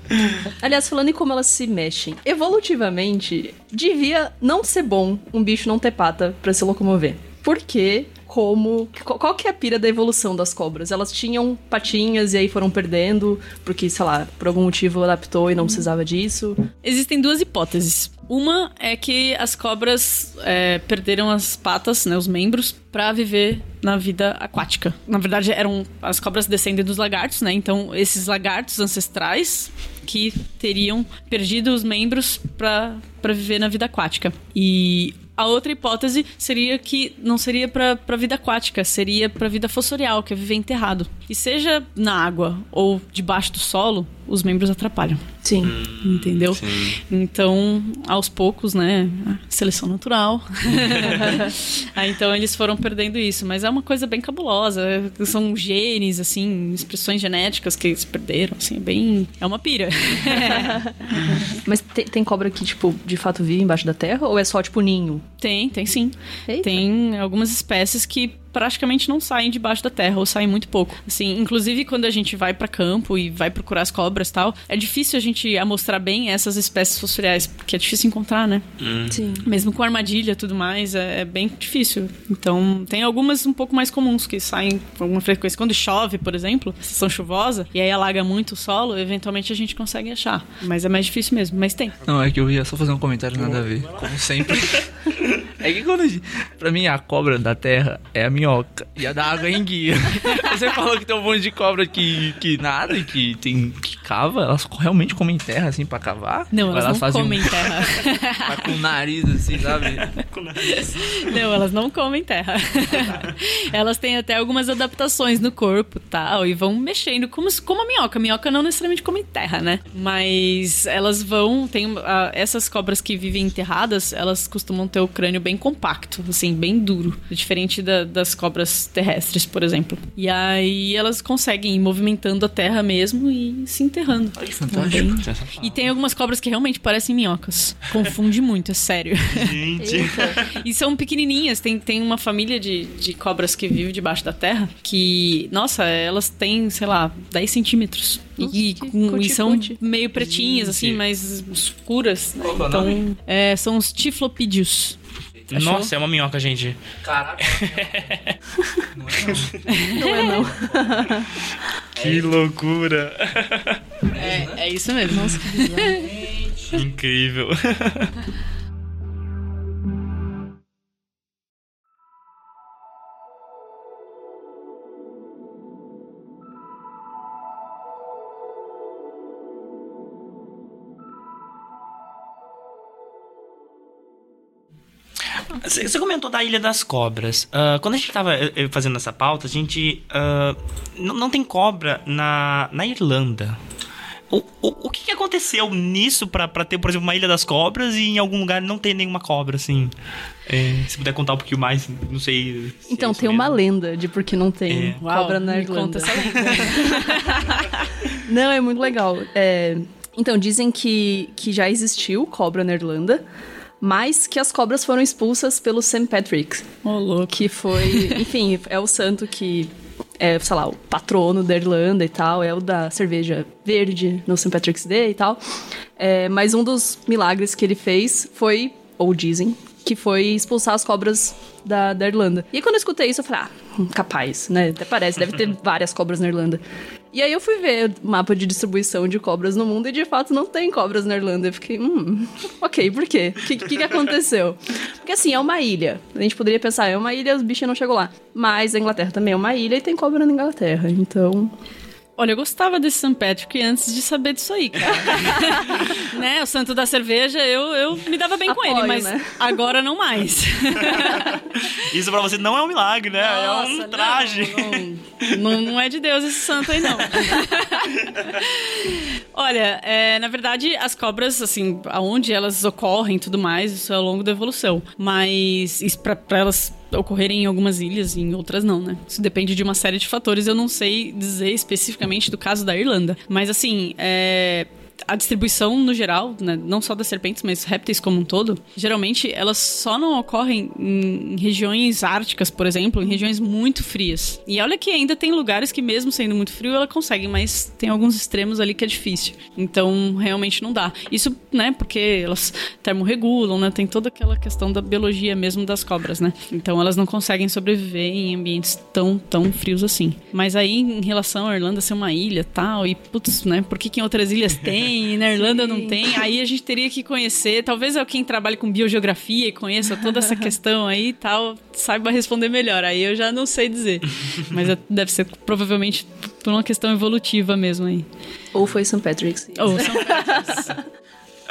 Aliás, falando em como elas se mexem, evolutivamente, devia não ser bom um bicho não ter pata pra se locomover. Porque, como. qu- Qual que é a pira da evolução das cobras? Elas tinham patinhas e aí foram perdendo, porque, sei lá, por algum motivo adaptou e não precisava disso. Existem duas hipóteses. Uma é que as cobras é, perderam as patas, né, os membros, pra viver na vida aquática. Na verdade, eram as cobras descendem dos lagartos, né? Então, esses lagartos ancestrais que teriam perdido os membros pra viver na vida aquática. E a outra hipótese seria que não seria pra vida aquática, seria pra vida fossorial, que é viver enterrado. E seja na água ou debaixo do solo, os membros atrapalham. Sim. Entendeu? Então, aos poucos, né? Seleção natural. Aí, então, eles foram perdendo isso. Mas é uma coisa bem cabulosa. São genes, assim, expressões genéticas que se perderam. Assim, é bem. É uma pira. Mas tem, tem cobra que, tipo, de fato vive embaixo da terra? Ou é só, tipo, ninho? tem, tem sim. Eita. Tem algumas espécies que praticamente não saem debaixo da terra ou saem muito pouco. Assim, inclusive quando a gente vai pra campo e vai procurar as cobras e tal, é difícil a gente amostrar bem essas espécies fossoriais, porque é difícil encontrar, né? Sim. Mesmo com armadilha e tudo mais, é, é bem difícil. Então, tem algumas um pouco mais comuns que saem com alguma frequência. Quando chove, por exemplo, estação chuvosa, e aí alaga muito o solo, eventualmente a gente consegue achar. Mas é mais difícil mesmo, mas tem. Não, é que eu ia só fazer um comentário nada a ver. Como sempre. É que quando. a gente- Pra mim, a cobra da terra é a minhoca. E a da água é a enguia. Você falou que tem um monte de cobra que, que nada e que tem. que cava. Elas realmente comem terra assim pra cavar? Não, Ou elas, não fazem um- comem terra. Tá com o nariz assim, sabe? Não, elas não comem terra. elas têm até algumas adaptações no corpo tal, e vão mexendo, como, como a minhoca. A minhoca não necessariamente come terra, né? Mas elas vão. Tem, ah, essas cobras que vivem enterradas, elas costumam ter o crânio bem compacto, assim, bem duro. Diferente da- das cobras terrestres, por exemplo. E aí elas conseguem ir movimentando a terra mesmo e se enterrando. Olha que fantástico. E tem algumas cobras que realmente parecem minhocas. Confunde muito, é sério. Gente. E são pequenininhas. Tem, tem uma família de, de cobras que vive debaixo da terra que, nossa, elas têm, sei lá, 10 centímetros. E, com- e são meio pretinhas, assim, mais escuras. né? É Então, é, são os tiflopídeos. Achou? Nossa, é uma minhoca, gente. Caraca. Não é, não. Que loucura. É, é isso mesmo. Nossa, Incrível. Você comentou da Ilha das Cobras. Ah, quando a gente tava eh, eh, fazendo essa pauta, a gente. ah, não, não tem cobra na, na Irlanda. O, o, o que, que aconteceu nisso pra, pra ter, por exemplo, uma Ilha das Cobras e em algum lugar não ter nenhuma cobra, assim? É, se puder contar um pouquinho mais, não sei. se é Então, isso tem uma mesmo. lenda de por que não tem É. cobra na me Irlanda. conta essa lenda. Não, é muito legal. É, Então, dizem que, que já existiu cobra na Irlanda, mas que as cobras foram expulsas pelo St. Patrick, louco. que foi, enfim, é o santo que é, sei lá, o patrono da Irlanda e tal, é o da cerveja verde no St. Patrick's Day e tal. É, mas um dos milagres que ele fez foi, ou dizem, que foi expulsar as cobras da, da Irlanda. E quando eu escutei isso, eu falei, ah, hum, capaz, né? Até parece, deve ter várias cobras na Irlanda. E aí eu fui ver o mapa de distribuição de cobras no mundo e de fato não tem cobras na Irlanda. Eu fiquei, hum, ok, por quê? O que, que, que aconteceu? Porque assim, é uma ilha. A gente poderia pensar, é uma ilha, os bichos não chegou lá. Mas a Inglaterra também é uma ilha e tem cobra na Inglaterra. Então, Olha, eu gostava desse St. Patrick antes de saber disso aí, cara. né? O santo da cerveja, eu, eu me dava bem com Apoio, ele, mas né? agora não mais. Isso pra você não é um milagre, né? é um Nossa, traje. Não, não, não é de Deus esse santo aí, não. Olha, é, na verdade, as cobras, assim, aonde elas ocorrem e tudo mais, isso é ao longo da evolução. Mas isso pra elas ocorrerem em algumas ilhas e em outras não, né? Isso depende de uma série de fatores. Eu não sei dizer especificamente do caso da Irlanda. Mas, assim, é a distribuição no geral, né, não só das serpentes, mas répteis como um todo, geralmente elas só não ocorrem em regiões árticas, por exemplo, em regiões muito frias. E olha que ainda tem lugares que mesmo sendo muito frio, ela consegue, mas tem alguns extremos ali que é difícil. Então, realmente não dá. Isso, né, porque elas termorregulam, né, tem toda aquela questão da biologia mesmo das cobras, né? Então, elas não conseguem sobreviver em ambientes tão, tão frios assim. Mas aí, em relação à Irlanda ser uma ilha tal, e putz, né, por que, que em outras ilhas tem e na Irlanda não tem? Aí a gente teria que conhecer, talvez é quem trabalha com biogeografia e conheça toda essa questão aí e tal, saiba responder melhor. Aí eu já não sei dizer. Mas é- deve ser provavelmente por uma questão evolutiva mesmo aí. ou foi St. Patrick's. Ou são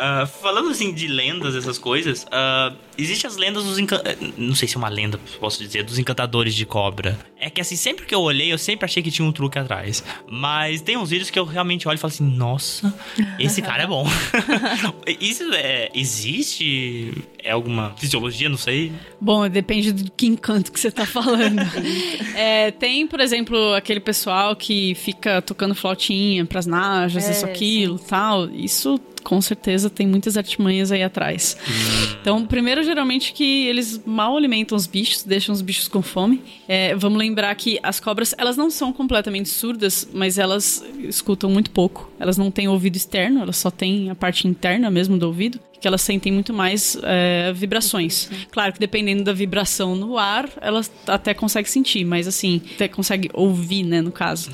Ah, falando assim de lendas, essas coisas, uh, existem as lendas dos encan... eh, Não sei se é uma lenda, posso dizer, dos encantadores de cobra. É que assim, sempre que eu olhei, eu sempre achei que tinha um truque atrás. Mas tem uns vídeos que eu realmente olho e falo assim, nossa, esse cara é bom. Isso é, existe? É alguma fisiologia, não sei. Bom, depende do que encanto que você tá falando. É, tem, por exemplo, aquele pessoal que fica tocando flautinha pras najas, É, isso, aquilo, tal. Isso com certeza tem muitas artimanhas aí atrás. Então, primeiro, geralmente que eles mal alimentam os bichos, deixam os bichos com fome. É, vamos lembrar que as cobras, elas não são completamente surdas, mas elas escutam muito pouco. Elas não têm ouvido externo, elas só têm a parte interna mesmo do ouvido que elas sentem muito mais é, vibrações. Claro que dependendo da vibração no ar, elas até conseguem sentir, mas assim, até consegue ouvir, né, no caso.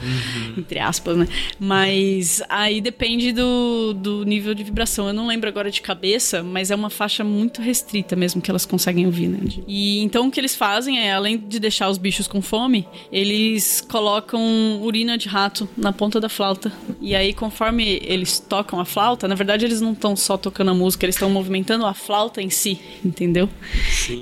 Entre aspas, né? Mas aí depende do, do nível de vibração. Eu não lembro agora de cabeça, mas é uma faixa muito restrita mesmo que elas conseguem ouvir, né? E então o que eles fazem é, além de deixar os bichos com fome, eles colocam urina de rato na ponta da flauta. E aí, conforme eles tocam a flauta, na verdade eles não estão só tocando a música, eles estão movimentando a flauta em si, entendeu?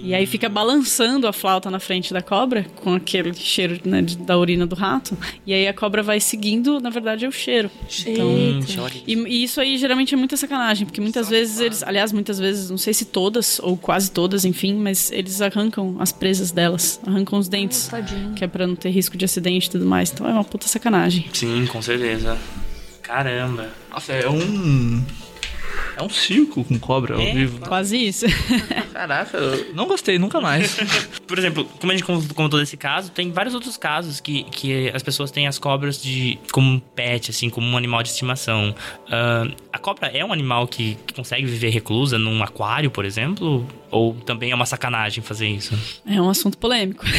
E aí fica balançando a flauta na frente da cobra, com aquele cheiro né, de- da urina do rato. E aí a cobra vai seguindo, na verdade, é o cheiro. Então, olha e, e isso aí geralmente é muita sacanagem, porque muitas vezes eles, aliás, muitas vezes, não sei se todas, ou quase todas, enfim, mas eles arrancam as presas delas, arrancam os dentes, Tadinho. que é pra não ter risco de acidente e tudo mais. Então é uma puta sacanagem. Sim, com certeza. Caramba. Nossa, é um. É um circo com cobra ao É? vivo. Quase isso. Caraca, eu não gostei, nunca mais. Por exemplo, como a gente comentou desse caso, tem vários outros casos que, que as pessoas têm as cobras de como um pet, assim, como um animal de estimação. Ah, a cobra é um animal que, que consegue viver reclusa num aquário, por exemplo? Ou também é uma sacanagem fazer isso? É um assunto polêmico.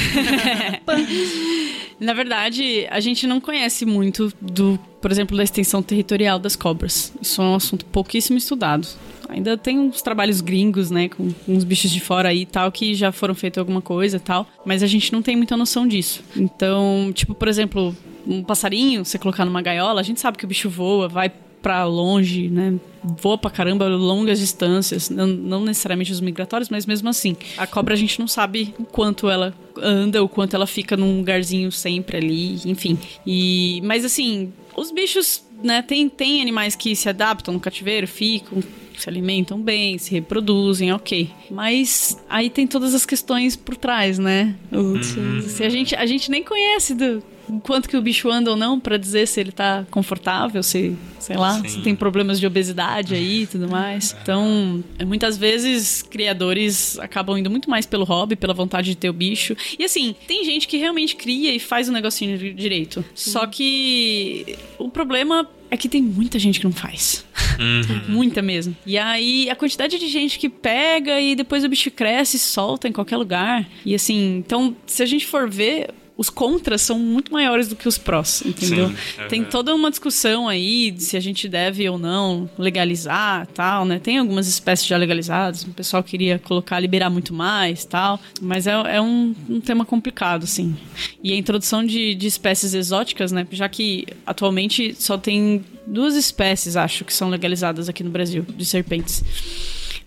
Na verdade, a gente não conhece muito do, por exemplo, da extensão territorial das cobras. Isso é um assunto pouquíssimo estudado. Ainda tem uns trabalhos gringos, né, com uns bichos de fora aí e tal, que já foram feitos alguma coisa e tal, mas a gente não tem muita noção disso. Então, tipo, por exemplo, um passarinho, você colocar numa gaiola, a gente sabe que o bicho voa, vai pra longe, né? Voa pra caramba longas distâncias, não, não necessariamente os migratórios, mas mesmo assim. A cobra a gente não sabe o quanto ela anda, o quanto ela fica num lugarzinho sempre ali, enfim. E mas assim, os bichos, né, tem tem animais que se adaptam no cativeiro, ficam se alimentam bem, se reproduzem, ok. Mas aí tem todas as questões por trás, né? O- Se a gente, a gente nem conhece do quanto que o bicho anda ou não pra dizer se ele tá confortável, se, sei lá, Sim. se tem problemas de obesidade aí e tudo mais. Então, é, muitas vezes criadores acabam indo muito mais pelo hobby, pela vontade de ter o bicho. E assim, tem gente que realmente cria e faz o negocinho di- direito. Só que o problema é que tem muita gente que não faz. Muita mesmo. E aí, a quantidade de gente que pega e depois o bicho cresce e solta em qualquer lugar. E assim, então, se a gente for ver, os contras são muito maiores do que os prós, entendeu? Sim, é Tem toda uma discussão aí de se a gente deve ou não legalizar tal, né? Tem algumas espécies já legalizadas, o pessoal queria colocar, liberar muito mais tal, mas é, é um, um tema complicado, assim. E a introdução de, de espécies exóticas, né? Já que atualmente só tem duas espécies, acho, que são legalizadas aqui no Brasil, de serpentes.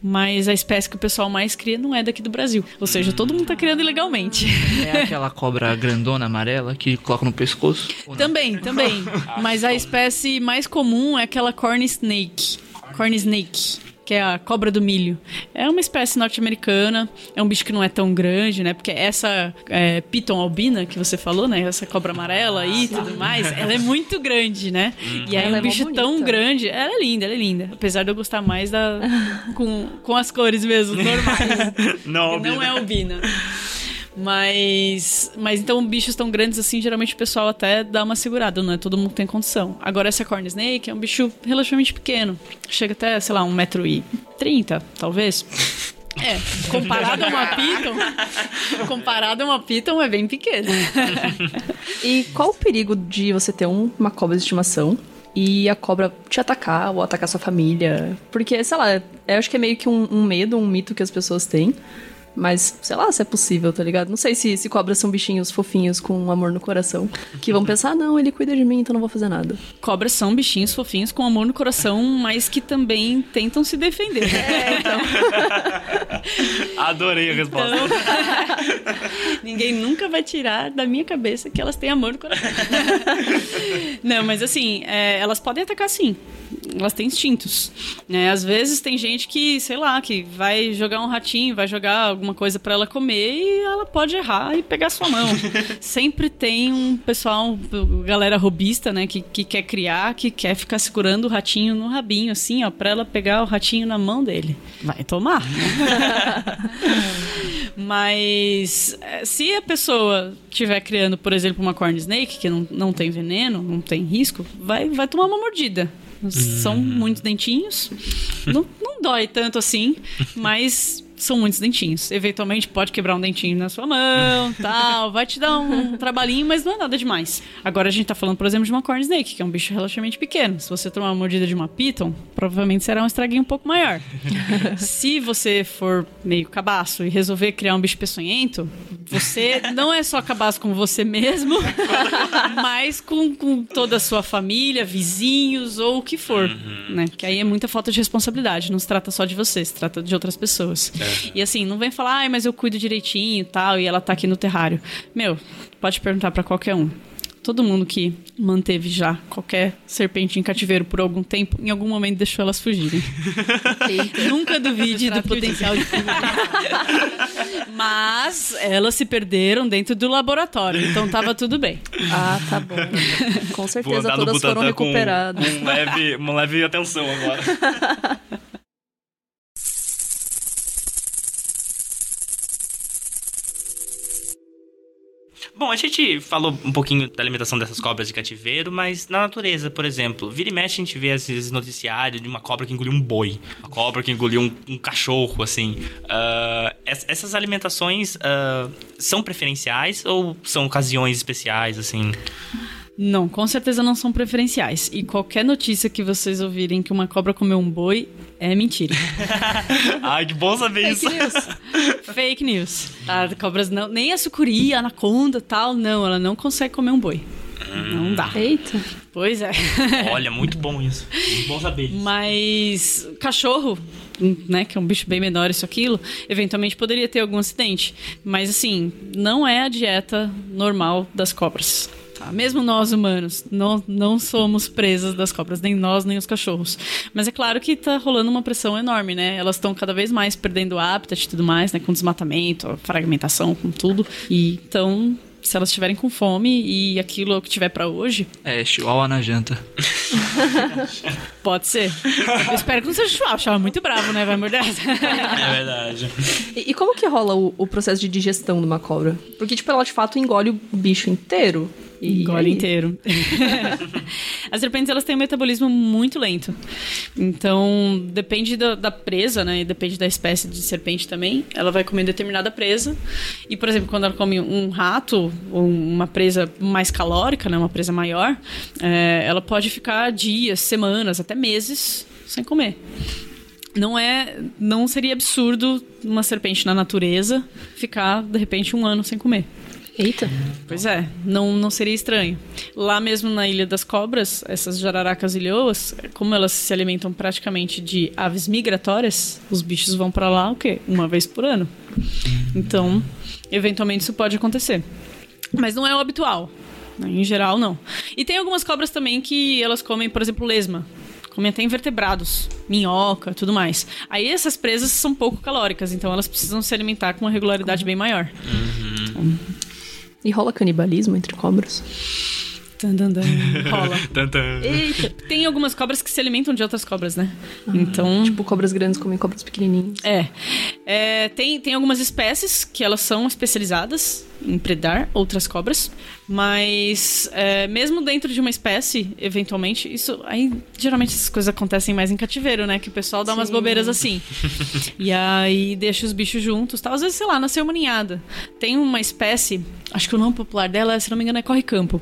Mas a espécie que o pessoal mais cria não é daqui do Brasil. Ou seja, todo mundo tá criando ilegalmente. É aquela cobra grandona amarela que coloca no pescoço? Também, também. Mas a espécie mais comum é aquela corn snake. Corn snake. Que é a cobra do milho. É uma espécie norte-americana. É um bicho que não é tão grande, né? Porque essa é, piton albina que você falou, né? Essa cobra amarela aí e tudo mais, ela é muito grande, né? E aí Ela um é bicho tão bonita. grande. Ela é linda, ela é linda. Apesar de eu gostar mais da. com, com as cores mesmo, normais. Não, Não é albina. Mas, mas então bichos tão grandes assim, geralmente o pessoal até dá uma segurada, não é todo mundo tem condição. Agora essa corn snake é um bicho relativamente pequeno. Chega até, sei lá, 1,30m, talvez. É, comparado a uma piton, comparado a uma piton é bem pequeno. E qual o perigo de você ter um- uma cobra de estimação e a cobra te atacar ou atacar sua família? Porque, sei lá, eu acho que é meio que um, um medo, um mito que as pessoas têm. Mas, sei lá, se é possível, tá ligado? Não sei se, se cobras são bichinhos fofinhos com um amor no coração. Que vão pensar, ah, não, ele cuida de mim, então não vou fazer nada. Cobras são bichinhos fofinhos com amor no coração, mas que também tentam se defender. Adorei a resposta. Então, ninguém nunca vai tirar da minha cabeça que elas têm amor no coração. Não, mas assim, é, elas podem atacar sim. Elas têm instintos. Né? Às vezes tem gente que, sei lá, que vai jogar um ratinho, vai jogar alguma coisa pra ela comer e ela pode errar e pegar sua mão. Sempre tem um pessoal, galera robista, né, que, que quer criar, que quer ficar segurando o ratinho no rabinho, assim, ó, pra ela pegar o ratinho na mão dele. Vai tomar. Mas eh, se a pessoa estiver criando, por exemplo, uma corn snake, que não, não tem veneno, não tem risco, vai, vai tomar uma mordida. São muitos dentinhos. Não, não dói tanto assim, mas são muitos dentinhos. Eventualmente pode quebrar um dentinho na sua mão, tal. Vai te dar um trabalhinho, mas não é nada demais. Agora a gente tá falando, por exemplo, de uma corn snake, que é um bicho relativamente pequeno. Se você tomar uma mordida de uma piton, provavelmente será um estraguinho um pouco maior. Se você for meio cabaço e resolver criar um bicho peçonhento, você não é só cabaço com você mesmo, mas com, com toda a sua família, vizinhos ou o que for, né? Que aí é muita falta de responsabilidade. Não se trata só de você, se trata de outras pessoas. E assim, não vem falar, ai, mas eu cuido direitinho e tal, e ela tá aqui no terrário. Meu, pode perguntar pra qualquer um. Todo mundo que manteve já qualquer serpente em cativeiro por algum tempo, em algum momento deixou elas fugirem. Nunca duvide do potencial de fuga. Mas elas se perderam dentro do laboratório, então tava tudo bem. Ah, tá bom. Com certeza todas foram Butantan com recuperadas. um leve, uma leve atenção agora. Bom, a gente falou um pouquinho da alimentação dessas cobras de cativeiro, mas na natureza, por exemplo, vira e mexe a gente vê esses noticiários de uma cobra que engoliu um boi, uma cobra que engoliu um, um cachorro, assim. Es- essas alimentações ah, são preferenciais ou são ocasiões especiais, assim? Não, com certeza não são preferenciais. E qualquer notícia que vocês ouvirem que uma cobra comeu um boi é mentira. Ai, que bom saber isso. Fake news. Tá? Cobras não, nem a sucuri, a anaconda, tal, não, ela não consegue comer um boi. Não dá. Eita. Pois é. Olha, muito bom isso. Muito bom saber isso. Mas cachorro, né, que é um bicho bem menor isso aquilo, eventualmente poderia ter algum acidente, mas assim, não é a dieta normal das cobras. Tá? Mesmo nós humanos, não, não somos presas das cobras, nem nós, nem os cachorros. Mas é claro que tá rolando uma pressão enorme, né? Elas estão cada vez mais perdendo o habitat e tudo mais, né? Com desmatamento, fragmentação, com tudo. E então, se elas estiverem com fome e aquilo é o que tiver pra hoje, É, chihuahua na janta. pode ser. Eu espero que não seja chihuahua, chihuahua é muito bravo, né? Vai morder. É verdade. E, e como que rola o, o processo de digestão de uma cobra? Porque, tipo, ela de fato engole o bicho inteiro. E Engole aí? inteiro. As serpentes, elas têm um metabolismo muito lento. Então, depende da, da presa, né? E depende da espécie de serpente também. Ela vai comer determinada presa. E, por exemplo, quando ela come um rato, ou uma presa mais calórica, né? Uma presa maior, é, ela pode ficar dias, semanas, até meses sem comer. Não é, não seria absurdo uma serpente na natureza ficar de repente um ano sem comer. Eita. Pois é, não, não seria estranho. Lá mesmo na Ilha das Cobras, essas jararacas leoas, como elas se alimentam praticamente de aves migratórias, os bichos vão pra lá o quê? Uma vez por ano. Então, eventualmente isso pode acontecer. Mas não é o habitual. né? Em geral, não. E tem algumas cobras também que elas comem, por exemplo, lesma. Comem até invertebrados, minhoca, tudo mais. Aí essas presas são pouco calóricas, então elas precisam se alimentar com uma regularidade bem maior. E rola canibalismo entre cobras? Rola. Eita. Tem algumas cobras que se alimentam de outras cobras, né? Então. Tipo, cobras grandes comem cobras pequenininhas. É. É, tem, tem algumas espécies que elas são especializadas em predar outras cobras, mas é, mesmo dentro de uma espécie, eventualmente, isso aí geralmente essas coisas acontecem mais em cativeiro, né? Que o pessoal dá umas Sim. bobeiras assim. e aí deixa os bichos juntos, tal. Às vezes, sei lá, nasceu uma ninhada. Tem uma espécie, acho que o nome popular dela, se não me engano, é corre-campo.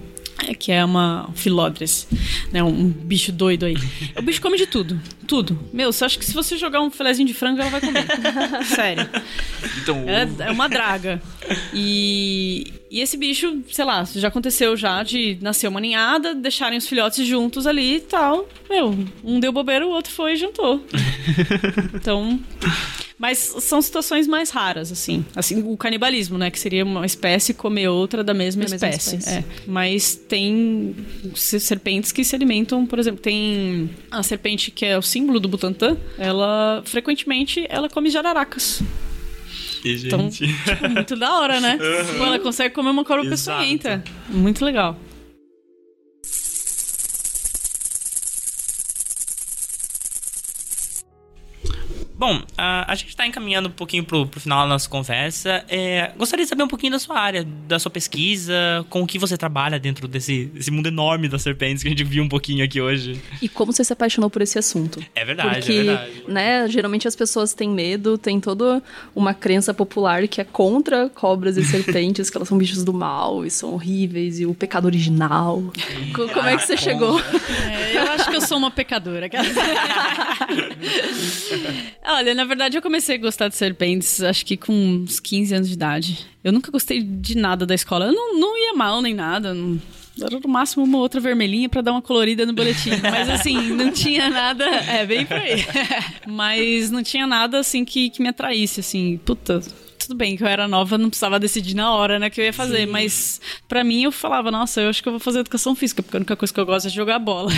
Que é uma filódres, né? Um bicho doido aí. O bicho come de tudo, tudo. Meu, você acha que se você jogar um filezinho de frango, ela vai comer. Sério. Então, É, é uma draga. E, e esse bicho, sei lá, já aconteceu já de nascer uma ninhada, deixarem os filhotes juntos ali e tal. Meu, um deu bobeira, o outro foi e juntou. Então. Mas são situações mais raras, assim. Assim, o canibalismo, né? Que seria uma espécie comer outra da mesma, Da mesma espécie. espécie. É. Mas tem se- serpentes que se alimentam, por exemplo, tem a serpente que é o símbolo do Butantã, ela frequentemente ela come jararacas. Então, gente. tipo, muito da hora, né? Pô, ela consegue comer uma cobra Exato. peçonhenta. Muito legal. Bom, a, a gente está encaminhando um pouquinho pro, pro final da nossa conversa. É, gostaria de saber um pouquinho da sua área, da sua pesquisa, com o que você trabalha dentro desse, desse mundo enorme das serpentes que a gente viu um pouquinho aqui hoje. E como você se apaixonou por esse assunto? É verdade, Porque, é verdade. né, geralmente as pessoas têm medo, tem toda uma crença popular que é contra cobras e serpentes, que elas são bichos do mal e são horríveis, e o pecado original. Co- Como é que você chegou? É, eu acho que eu sou uma pecadora. Olha, na verdade eu comecei a gostar de serpentes acho que com uns 15 anos de idade. Eu nunca gostei de nada da escola. Eu não, não ia mal nem nada. Não, era no máximo uma outra vermelhinha pra dar uma colorida no boletim. Mas assim, não tinha nada. É, bem por aí. Mas não tinha nada assim que, que me atraísse, assim. Puta. Tudo bem que eu era nova, não precisava decidir na hora, né, que eu ia fazer, mas pra mim eu falava, nossa, eu acho que eu vou fazer educação física, porque a única coisa que eu gosto é jogar bola.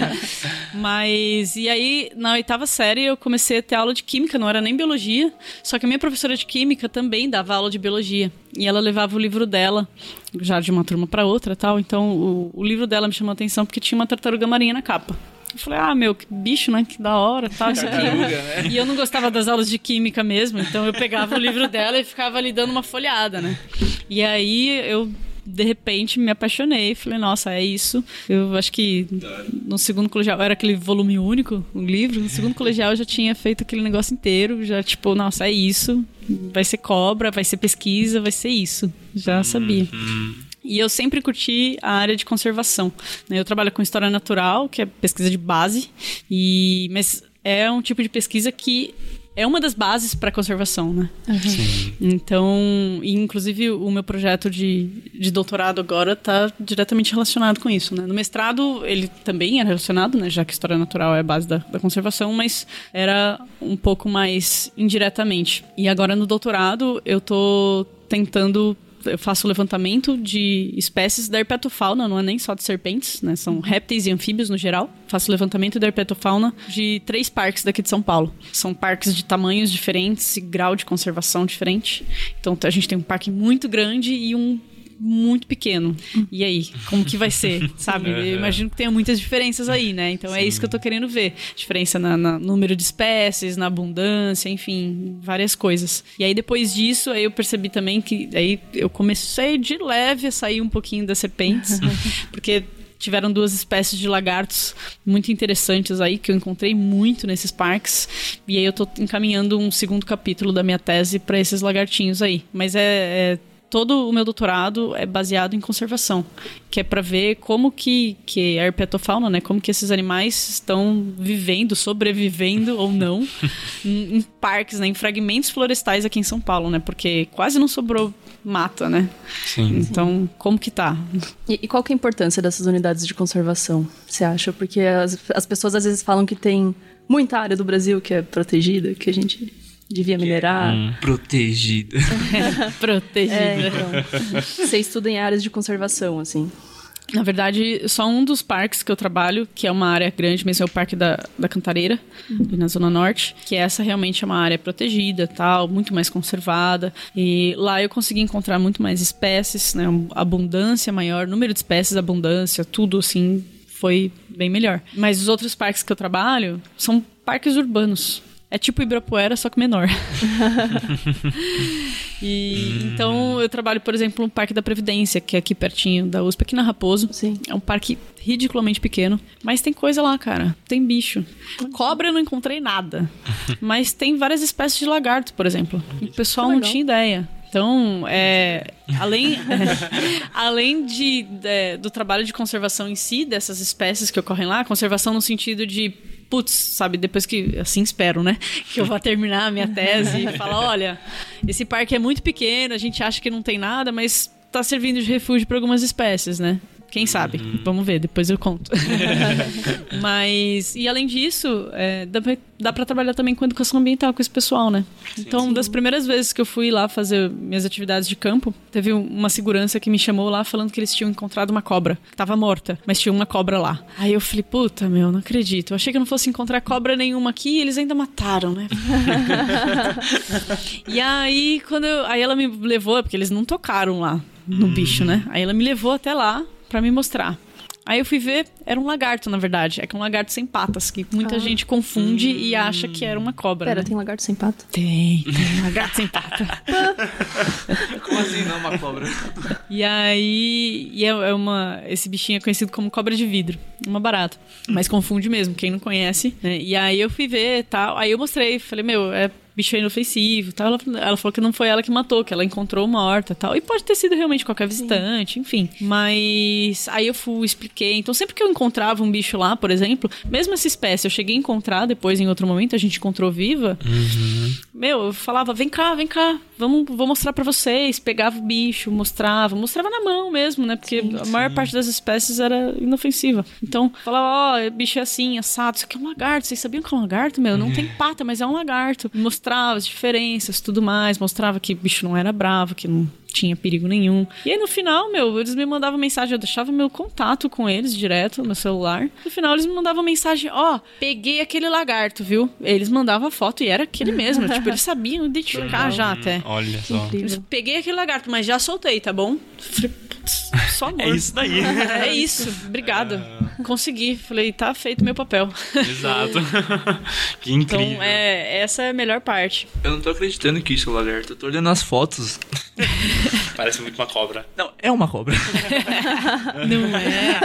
mas e aí na oitava série eu comecei a ter aula de química, não era nem biologia, só que a minha professora de química também dava aula de biologia e ela levava o livro dela já de uma turma pra outra, tal. Então o, o livro dela me chamou a atenção porque tinha uma tartaruga marinha na capa. Eu falei, ah, meu, que bicho, né? Que da hora, tal, isso aqui. Né? E eu não gostava das aulas de química mesmo, então eu pegava o livro dela e ficava ali dando uma folhada, né? E aí eu de repente me apaixonei, falei, nossa, é isso. Eu acho que no segundo colegial era aquele volume único, o livro, no segundo colegial eu já tinha feito aquele negócio inteiro, já tipo, nossa, é isso. Vai ser cobra, vai ser pesquisa, vai ser isso. Já sabia. E eu sempre curti a área de conservação. né? Eu trabalho com história natural, que é pesquisa de base, e mas é um tipo de pesquisa que é uma das bases para conservação, né? Então, e, inclusive o meu projeto de, de doutorado agora está diretamente relacionado com isso, né? No mestrado ele também era relacionado, né? Já que história natural é a base da, da conservação, mas era um pouco mais indiretamente. E agora no doutorado eu tô tentando eu faço o levantamento de espécies da herpetofauna, não é nem só de serpentes, né? São répteis e anfíbios no geral. Faço o levantamento da herpetofauna de três parques daqui de São Paulo. São parques de tamanhos diferentes e grau de conservação diferente. Então a gente tem um parque muito grande e um muito pequeno. E aí, como que vai ser? Sabe? Eu imagino que tenha muitas diferenças aí, né? Então é isso que eu tô querendo ver. Diferença na, na número de espécies, na abundância, enfim, várias coisas. E aí depois disso, aí eu percebi também que aí eu comecei de leve a sair um pouquinho das serpentes, porque tiveram duas espécies de lagartos muito interessantes aí que eu encontrei muito nesses parques e aí eu tô encaminhando um segundo capítulo da minha tese para esses lagartinhos aí mas é, é todo o meu doutorado é baseado em conservação, que é para ver como que, que a herpetofauna, né, como que esses animais estão vivendo, sobrevivendo ou não em, em parques, né, em fragmentos florestais aqui em São Paulo, né, porque quase não sobrou mata, né? Sim. Então, como que tá? E, e qual que é a importância dessas unidades de conservação, você acha? Porque as, as pessoas às vezes falam que tem muita área do Brasil que é protegida, que a gente devia minerar. Protegida. Protegida. É, então. Você estuda em áreas de conservação, assim. Na verdade, só um dos parques que eu trabalho, que é uma área grande, mesmo é o Parque da, da Cantareira, ali na Zona Norte, que essa realmente é uma área protegida, tal, muito mais conservada. E lá eu consegui encontrar muito mais espécies, né, abundância maior, número de espécies, abundância, tudo assim foi bem melhor. Mas os outros parques que eu trabalho são parques urbanos. É tipo Ibirapuera, só que menor. e, então, eu trabalho, por exemplo, no Parque da Previdência, que é aqui pertinho da USP, aqui na Raposo. Sim. É um parque ridiculamente pequeno, mas tem coisa lá, cara. Tem bicho. Cobra eu não encontrei nada. mas tem várias espécies de lagarto, por exemplo. O pessoal não tinha ideia. Então, é, além, além de, de- do trabalho de conservação em si, dessas espécies que ocorrem lá, conservação no sentido de, putz, sabe, depois que, assim espero, né, que eu vá terminar a minha tese e falar, olha, esse parque é muito pequeno, a gente acha que não tem nada, mas tá servindo de refúgio para algumas espécies, né? Quem sabe? Vamos ver, depois eu conto. Mas, e além disso, é, dá, pra, dá pra trabalhar também com educação ambiental com esse pessoal, né? Então, das primeiras vezes que eu fui lá fazer minhas atividades de campo, teve um- uma segurança que me chamou lá falando que eles tinham encontrado uma cobra. que Tava morta, mas tinha uma cobra lá. Aí eu falei, puta, meu, não acredito. Eu achei que eu não fosse encontrar cobra nenhuma aqui e eles ainda mataram, né? E aí, quando eu, aí ela me levou, porque eles não tocaram lá no bicho, né? Aí ela me levou até lá pra me mostrar. Aí eu fui ver, era um lagarto, na verdade. É que é um lagarto sem patas, que muita gente confunde e acha que era uma cobra. Pera, né? tem lagarto sem pata? Tem, tem um lagarto sem pata. Como assim não uma cobra? E aí, e é, é uma, esse bichinho é conhecido como cobra de vidro, uma barata. Mas confunde mesmo, quem não conhece. né? E aí eu fui ver tal, aí eu mostrei, falei, meu, é bicho é inofensivo tal. Ela, ela falou que não foi ela que matou, que ela encontrou morta tal. E pode ter sido realmente qualquer visitante, enfim. Mas aí eu fui, expliquei. Então sempre que eu encontrava um bicho lá, por exemplo, mesmo essa espécie, eu cheguei a encontrar depois em outro momento, a gente encontrou viva. Meu, eu falava, vem cá, vem cá, vamos, vou mostrar pra vocês. Pegava o bicho, mostrava, mostrava na mão mesmo, né? Porque a maior parte das espécies era inofensiva. Então, falava, ó, bicho é assim, assado, isso aqui é um lagarto. Vocês sabiam que é um lagarto, meu? Não tem pata, mas é um lagarto. Mostrava as diferenças, tudo mais, mostrava que o bicho não era bravo, que não tinha perigo nenhum. E aí no final, meu, eles me mandavam mensagem, eu deixava meu contato com eles direto no celular. No final eles me mandavam mensagem, ó, peguei aquele lagarto, viu? Eles mandavam a foto e era aquele mesmo, tipo, eles sabiam identificar já até. Olha só. Incrível. Peguei aquele lagarto, mas já soltei, tá bom? Putz, só amor. É isso daí. É isso, obrigada. Consegui. Falei, tá feito meu papel. Exato. que incrível. Então, é, essa é a melhor parte. Eu não tô acreditando que isso é lagarto. Eu tô olhando as fotos. Parece muito uma cobra. Não, é uma cobra. Não é.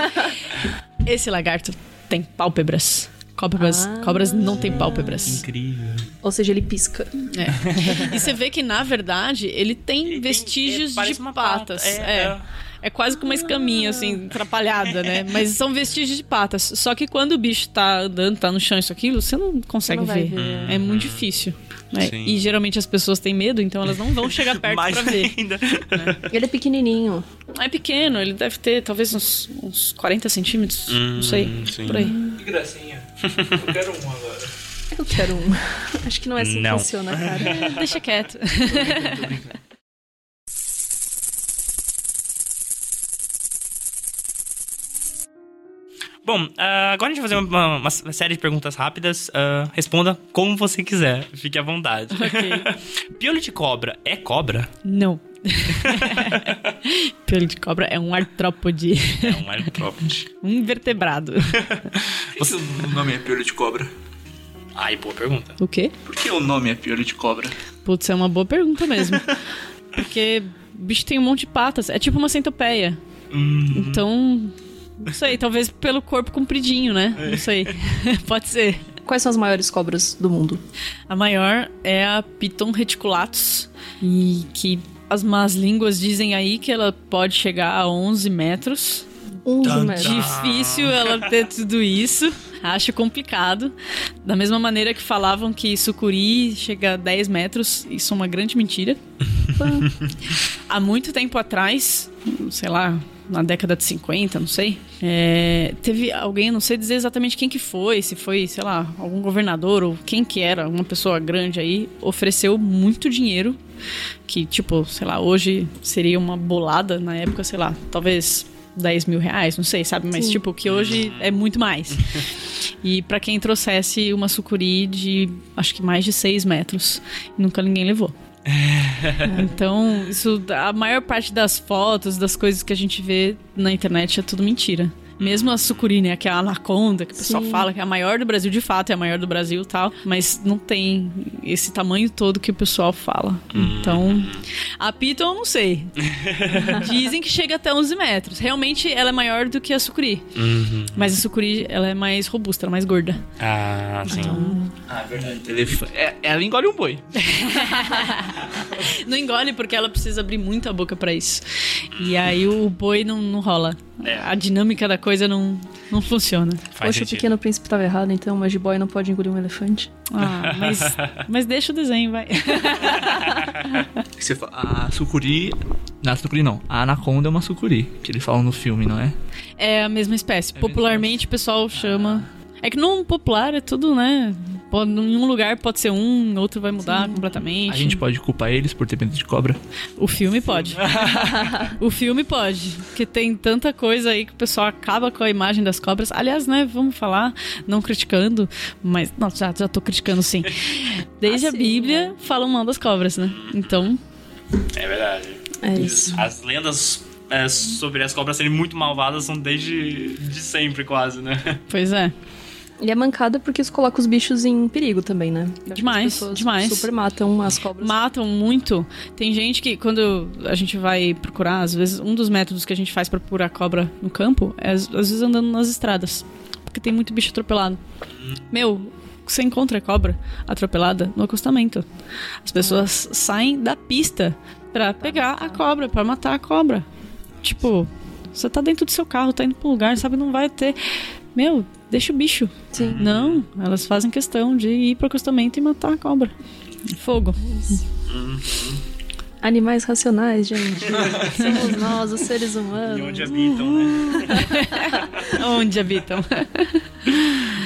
Esse lagarto tem pálpebras. Cobras, Ah. cobras não têm pálpebras. Incrível. Ou seja, ele pisca. É. E você vê que, na verdade, ele tem Ele tem- vestígios é, parece de uma pata. patas. É, É, é. é. quase que uma escaminha, assim, atrapalhada, né? Mas são vestígios de patas. Só que quando o bicho tá andando, tá no chão, isso, aquilo, você não consegue Você não ver. ver. É muito difícil. Né? E geralmente as pessoas têm medo, então elas não vão chegar perto Mais pra ver. ainda. Ele é pequenininho. É pequeno, ele deve ter talvez uns, uns 40 centímetros, não sei, Hum, sim. por aí. Que gracinha. Eu quero um agora. Eu quero um. Acho que não é assim Não. que funciona, cara. Deixa quieto. Bom, ah, agora a gente vai fazer uma, uma série de perguntas rápidas. Ah, responda como você quiser. Fique à vontade. ok. Piolho de cobra é cobra? Não. Piolho de cobra é um artrópode, É um artrópode. um invertebrado. Que o nome é piolho de cobra? Ai, boa pergunta. O quê? Por que o nome é piolho de cobra? Putz, é uma boa pergunta mesmo. Porque o bicho tem um monte de patas. É tipo uma centopeia. Então, não sei, talvez pelo corpo compridinho, né? Não sei. Pode ser. Quais são as maiores cobras do mundo? A maior é a Piton reticulatus. E que as más línguas dizem aí que ela pode chegar a 11 metros. 11 Tan, metros. Difícil ela ter tudo isso. Acho complicado. Da mesma maneira que falavam que sucuri chega a 10 metros, isso é uma grande mentira. Há muito tempo atrás, sei lá, na década de 50, não sei, é, teve alguém, não sei dizer exatamente quem que foi, se foi, sei lá, algum governador ou quem que era, uma pessoa grande aí, ofereceu muito dinheiro, que tipo, sei lá, hoje seria uma bolada, na época, sei lá, talvez 10 mil reais, não sei, sabe? Mas, Sim. tipo, que hoje é muito mais. e pra quem trouxesse uma sucuri de, acho que mais de 6 metros, nunca ninguém levou. Então, isso, a maior parte das fotos, das coisas que a gente vê na internet é tudo mentira. Mesmo a sucuri, né, que é a anaconda, que o pessoal Sim. fala que é a maior do Brasil, de fato, é a maior do Brasil e tal, mas não tem esse tamanho todo que o pessoal fala. Então, a piton eu não sei. Dizem que chega até 11 metros. Realmente, ela é maior do que a sucuri. Uhum. Mas a sucuri, ela é mais robusta, ela é mais gorda. Ah, sim. Ah, verdade. Elef... É, ela engole um boi. Não engole porque ela precisa abrir muito a boca pra isso. E aí o boi não, não rola. É. A dinâmica da coisa não, não funciona. Faz Poxa, o sentido. pequeno príncipe tava errado, então, mas jiboia não pode engolir um elefante. Ah, mas, mas deixa o desenho, vai. Você fala, a sucuri... Não, a sucuri não. A anaconda é uma sucuri. Que eles falam no filme, não é? É a mesma espécie. a mesma Popularmente o pessoal chama. É que no popular é tudo, né? Pode, em um lugar pode ser um, em outro vai mudar completamente. A gente pode culpar eles por ter medo de cobra? O filme pode. o filme pode. Porque tem tanta coisa aí que o pessoal acaba com a imagem das cobras. Aliás, né, vamos falar, não criticando, mas. Não, já, já tô criticando sim. Desde Ah, a sim, Bíblia falam mal das cobras, né? Então, É verdade. É isso. As lendas é, sobre as cobras serem muito malvadas são desde de sempre, quase, né? pois é. E é mancada porque isso coloca os bichos em perigo também, né? Eu Demais, demais. Super matam as cobras. Matam muito. Tem gente que, quando a gente vai procurar, às vezes, um dos métodos que a gente faz pra procurar cobra no campo é, às vezes, andando nas estradas. Porque tem muito bicho atropelado. Meu, você encontra cobra atropelada no acostamento. As pessoas saem da pista pra pegar a cobra, pra matar a cobra. Tipo, você tá dentro do seu carro, tá indo pra um lugar, sabe, não vai ter. Meu, deixa o bicho. Sim. Não, elas fazem questão de ir pro acostamento e matar a cobra. Fogo. Animais racionais, gente. Somos nós, os seres humanos. E onde habitam, né? Onde habitam?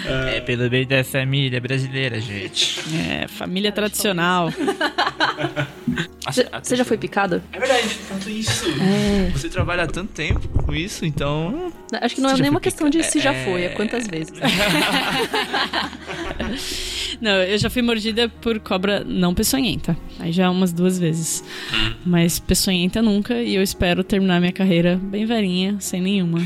É pelo bem da família brasileira, gente. É, família tradicional. Você já foi picada? É verdade, tanto isso. É. Você trabalha há tanto tempo com isso, então. Acho que não é já nenhuma questão de pica- se já é- foi, é quantas vezes. Não, eu já fui mordida por cobra não peçonhenta. Aí já umas duas vezes. Mas peçonhenta nunca. E eu espero terminar minha carreira bem velhinha, sem nenhuma.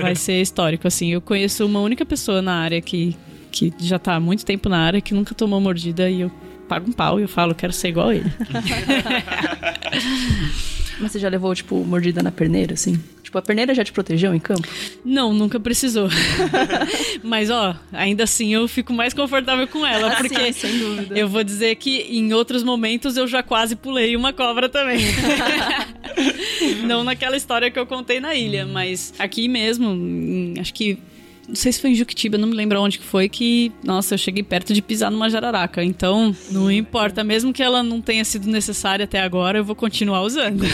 Vai ser histórico, assim. Eu conheço uma única pessoa na área que, que já tá há muito tempo na área, que nunca tomou mordida. E eu pago um pau e eu falo, quero ser igual a ele. Mas você já levou, tipo, mordida na perneira, assim? Tipo, a perneira já te protegeu em campo? Não, nunca precisou. Mas, ó, ainda assim eu fico mais confortável com ela, porque Ah, Sim, sem dúvida. eu vou dizer que em outros momentos eu já quase pulei uma cobra também. Não naquela história que eu contei na ilha, mas aqui mesmo, acho que. Não sei se foi em Juquitiba, não me lembro onde que foi, que, nossa, eu cheguei perto de pisar numa jararaca. Então, não importa, mesmo que ela não tenha sido necessária até agora, eu vou continuar usando.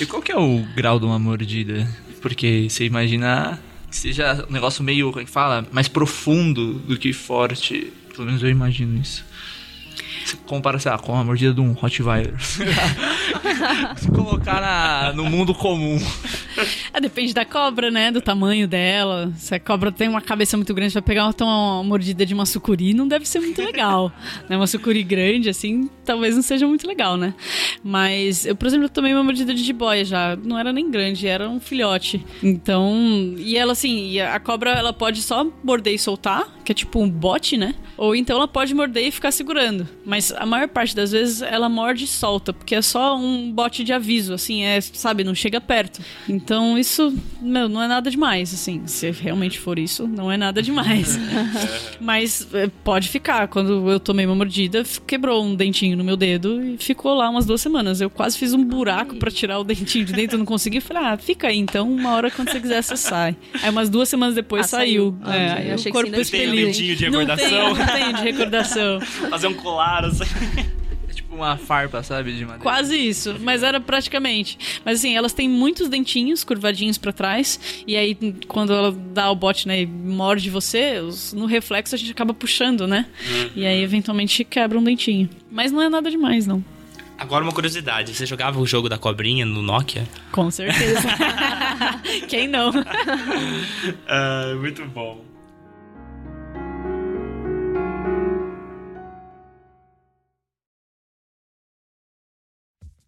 E qual que é o grau de uma mordida? Porque você imagina que seja um negócio meio, como é que fala? Mais profundo do que forte. Pelo menos eu imagino isso. Você compara, sei lá, com a mordida de um Rottweiler. Se colocar na, no mundo comum. É, depende da cobra, né? Do tamanho dela. Se a cobra tem uma cabeça muito grande, vai pegar uma, uma mordida de uma sucuri, não deve ser muito legal. né? Uma sucuri grande, assim, talvez não seja muito legal, né? Mas eu, por exemplo, eu tomei uma mordida de jiboia já. Não era nem grande, era um filhote. Então. E ela, assim, a cobra, ela pode só morder e soltar, que é tipo um bote, né? Ou então ela pode morder e ficar segurando. Mas a maior parte das vezes ela morde e solta, porque é só um bote de aviso, assim, é, sabe, não chega perto. Então isso, meu, não é nada demais, assim. Se realmente for isso, não é nada demais. Mas é, pode ficar. Quando eu tomei uma mordida, quebrou um dentinho no meu dedo e ficou lá umas duas semanas. Eu quase fiz um buraco para tirar o dentinho de dentro, eu não consegui. Falei, ah, fica aí, então, uma hora quando você quiser, você sai. Aí umas duas semanas depois Ah, saiu. saiu. Ah, É, eu aí achei o que corpo expeliu. Dentinho de Não recordação. tem, não tem de recordação. Fazer um colar, assim. É tipo uma farpa, sabe? De madeira. Quase isso, mas era praticamente. Mas assim, elas têm muitos dentinhos curvadinhos pra trás, e aí quando ela dá o bote, né, e morde você, os- no reflexo a gente acaba puxando, né? E aí eventualmente quebra um dentinho. Mas não é nada demais, não. Agora uma curiosidade, você jogava o jogo da cobrinha no Nokia? Com certeza. Quem não? Ah, muito bom.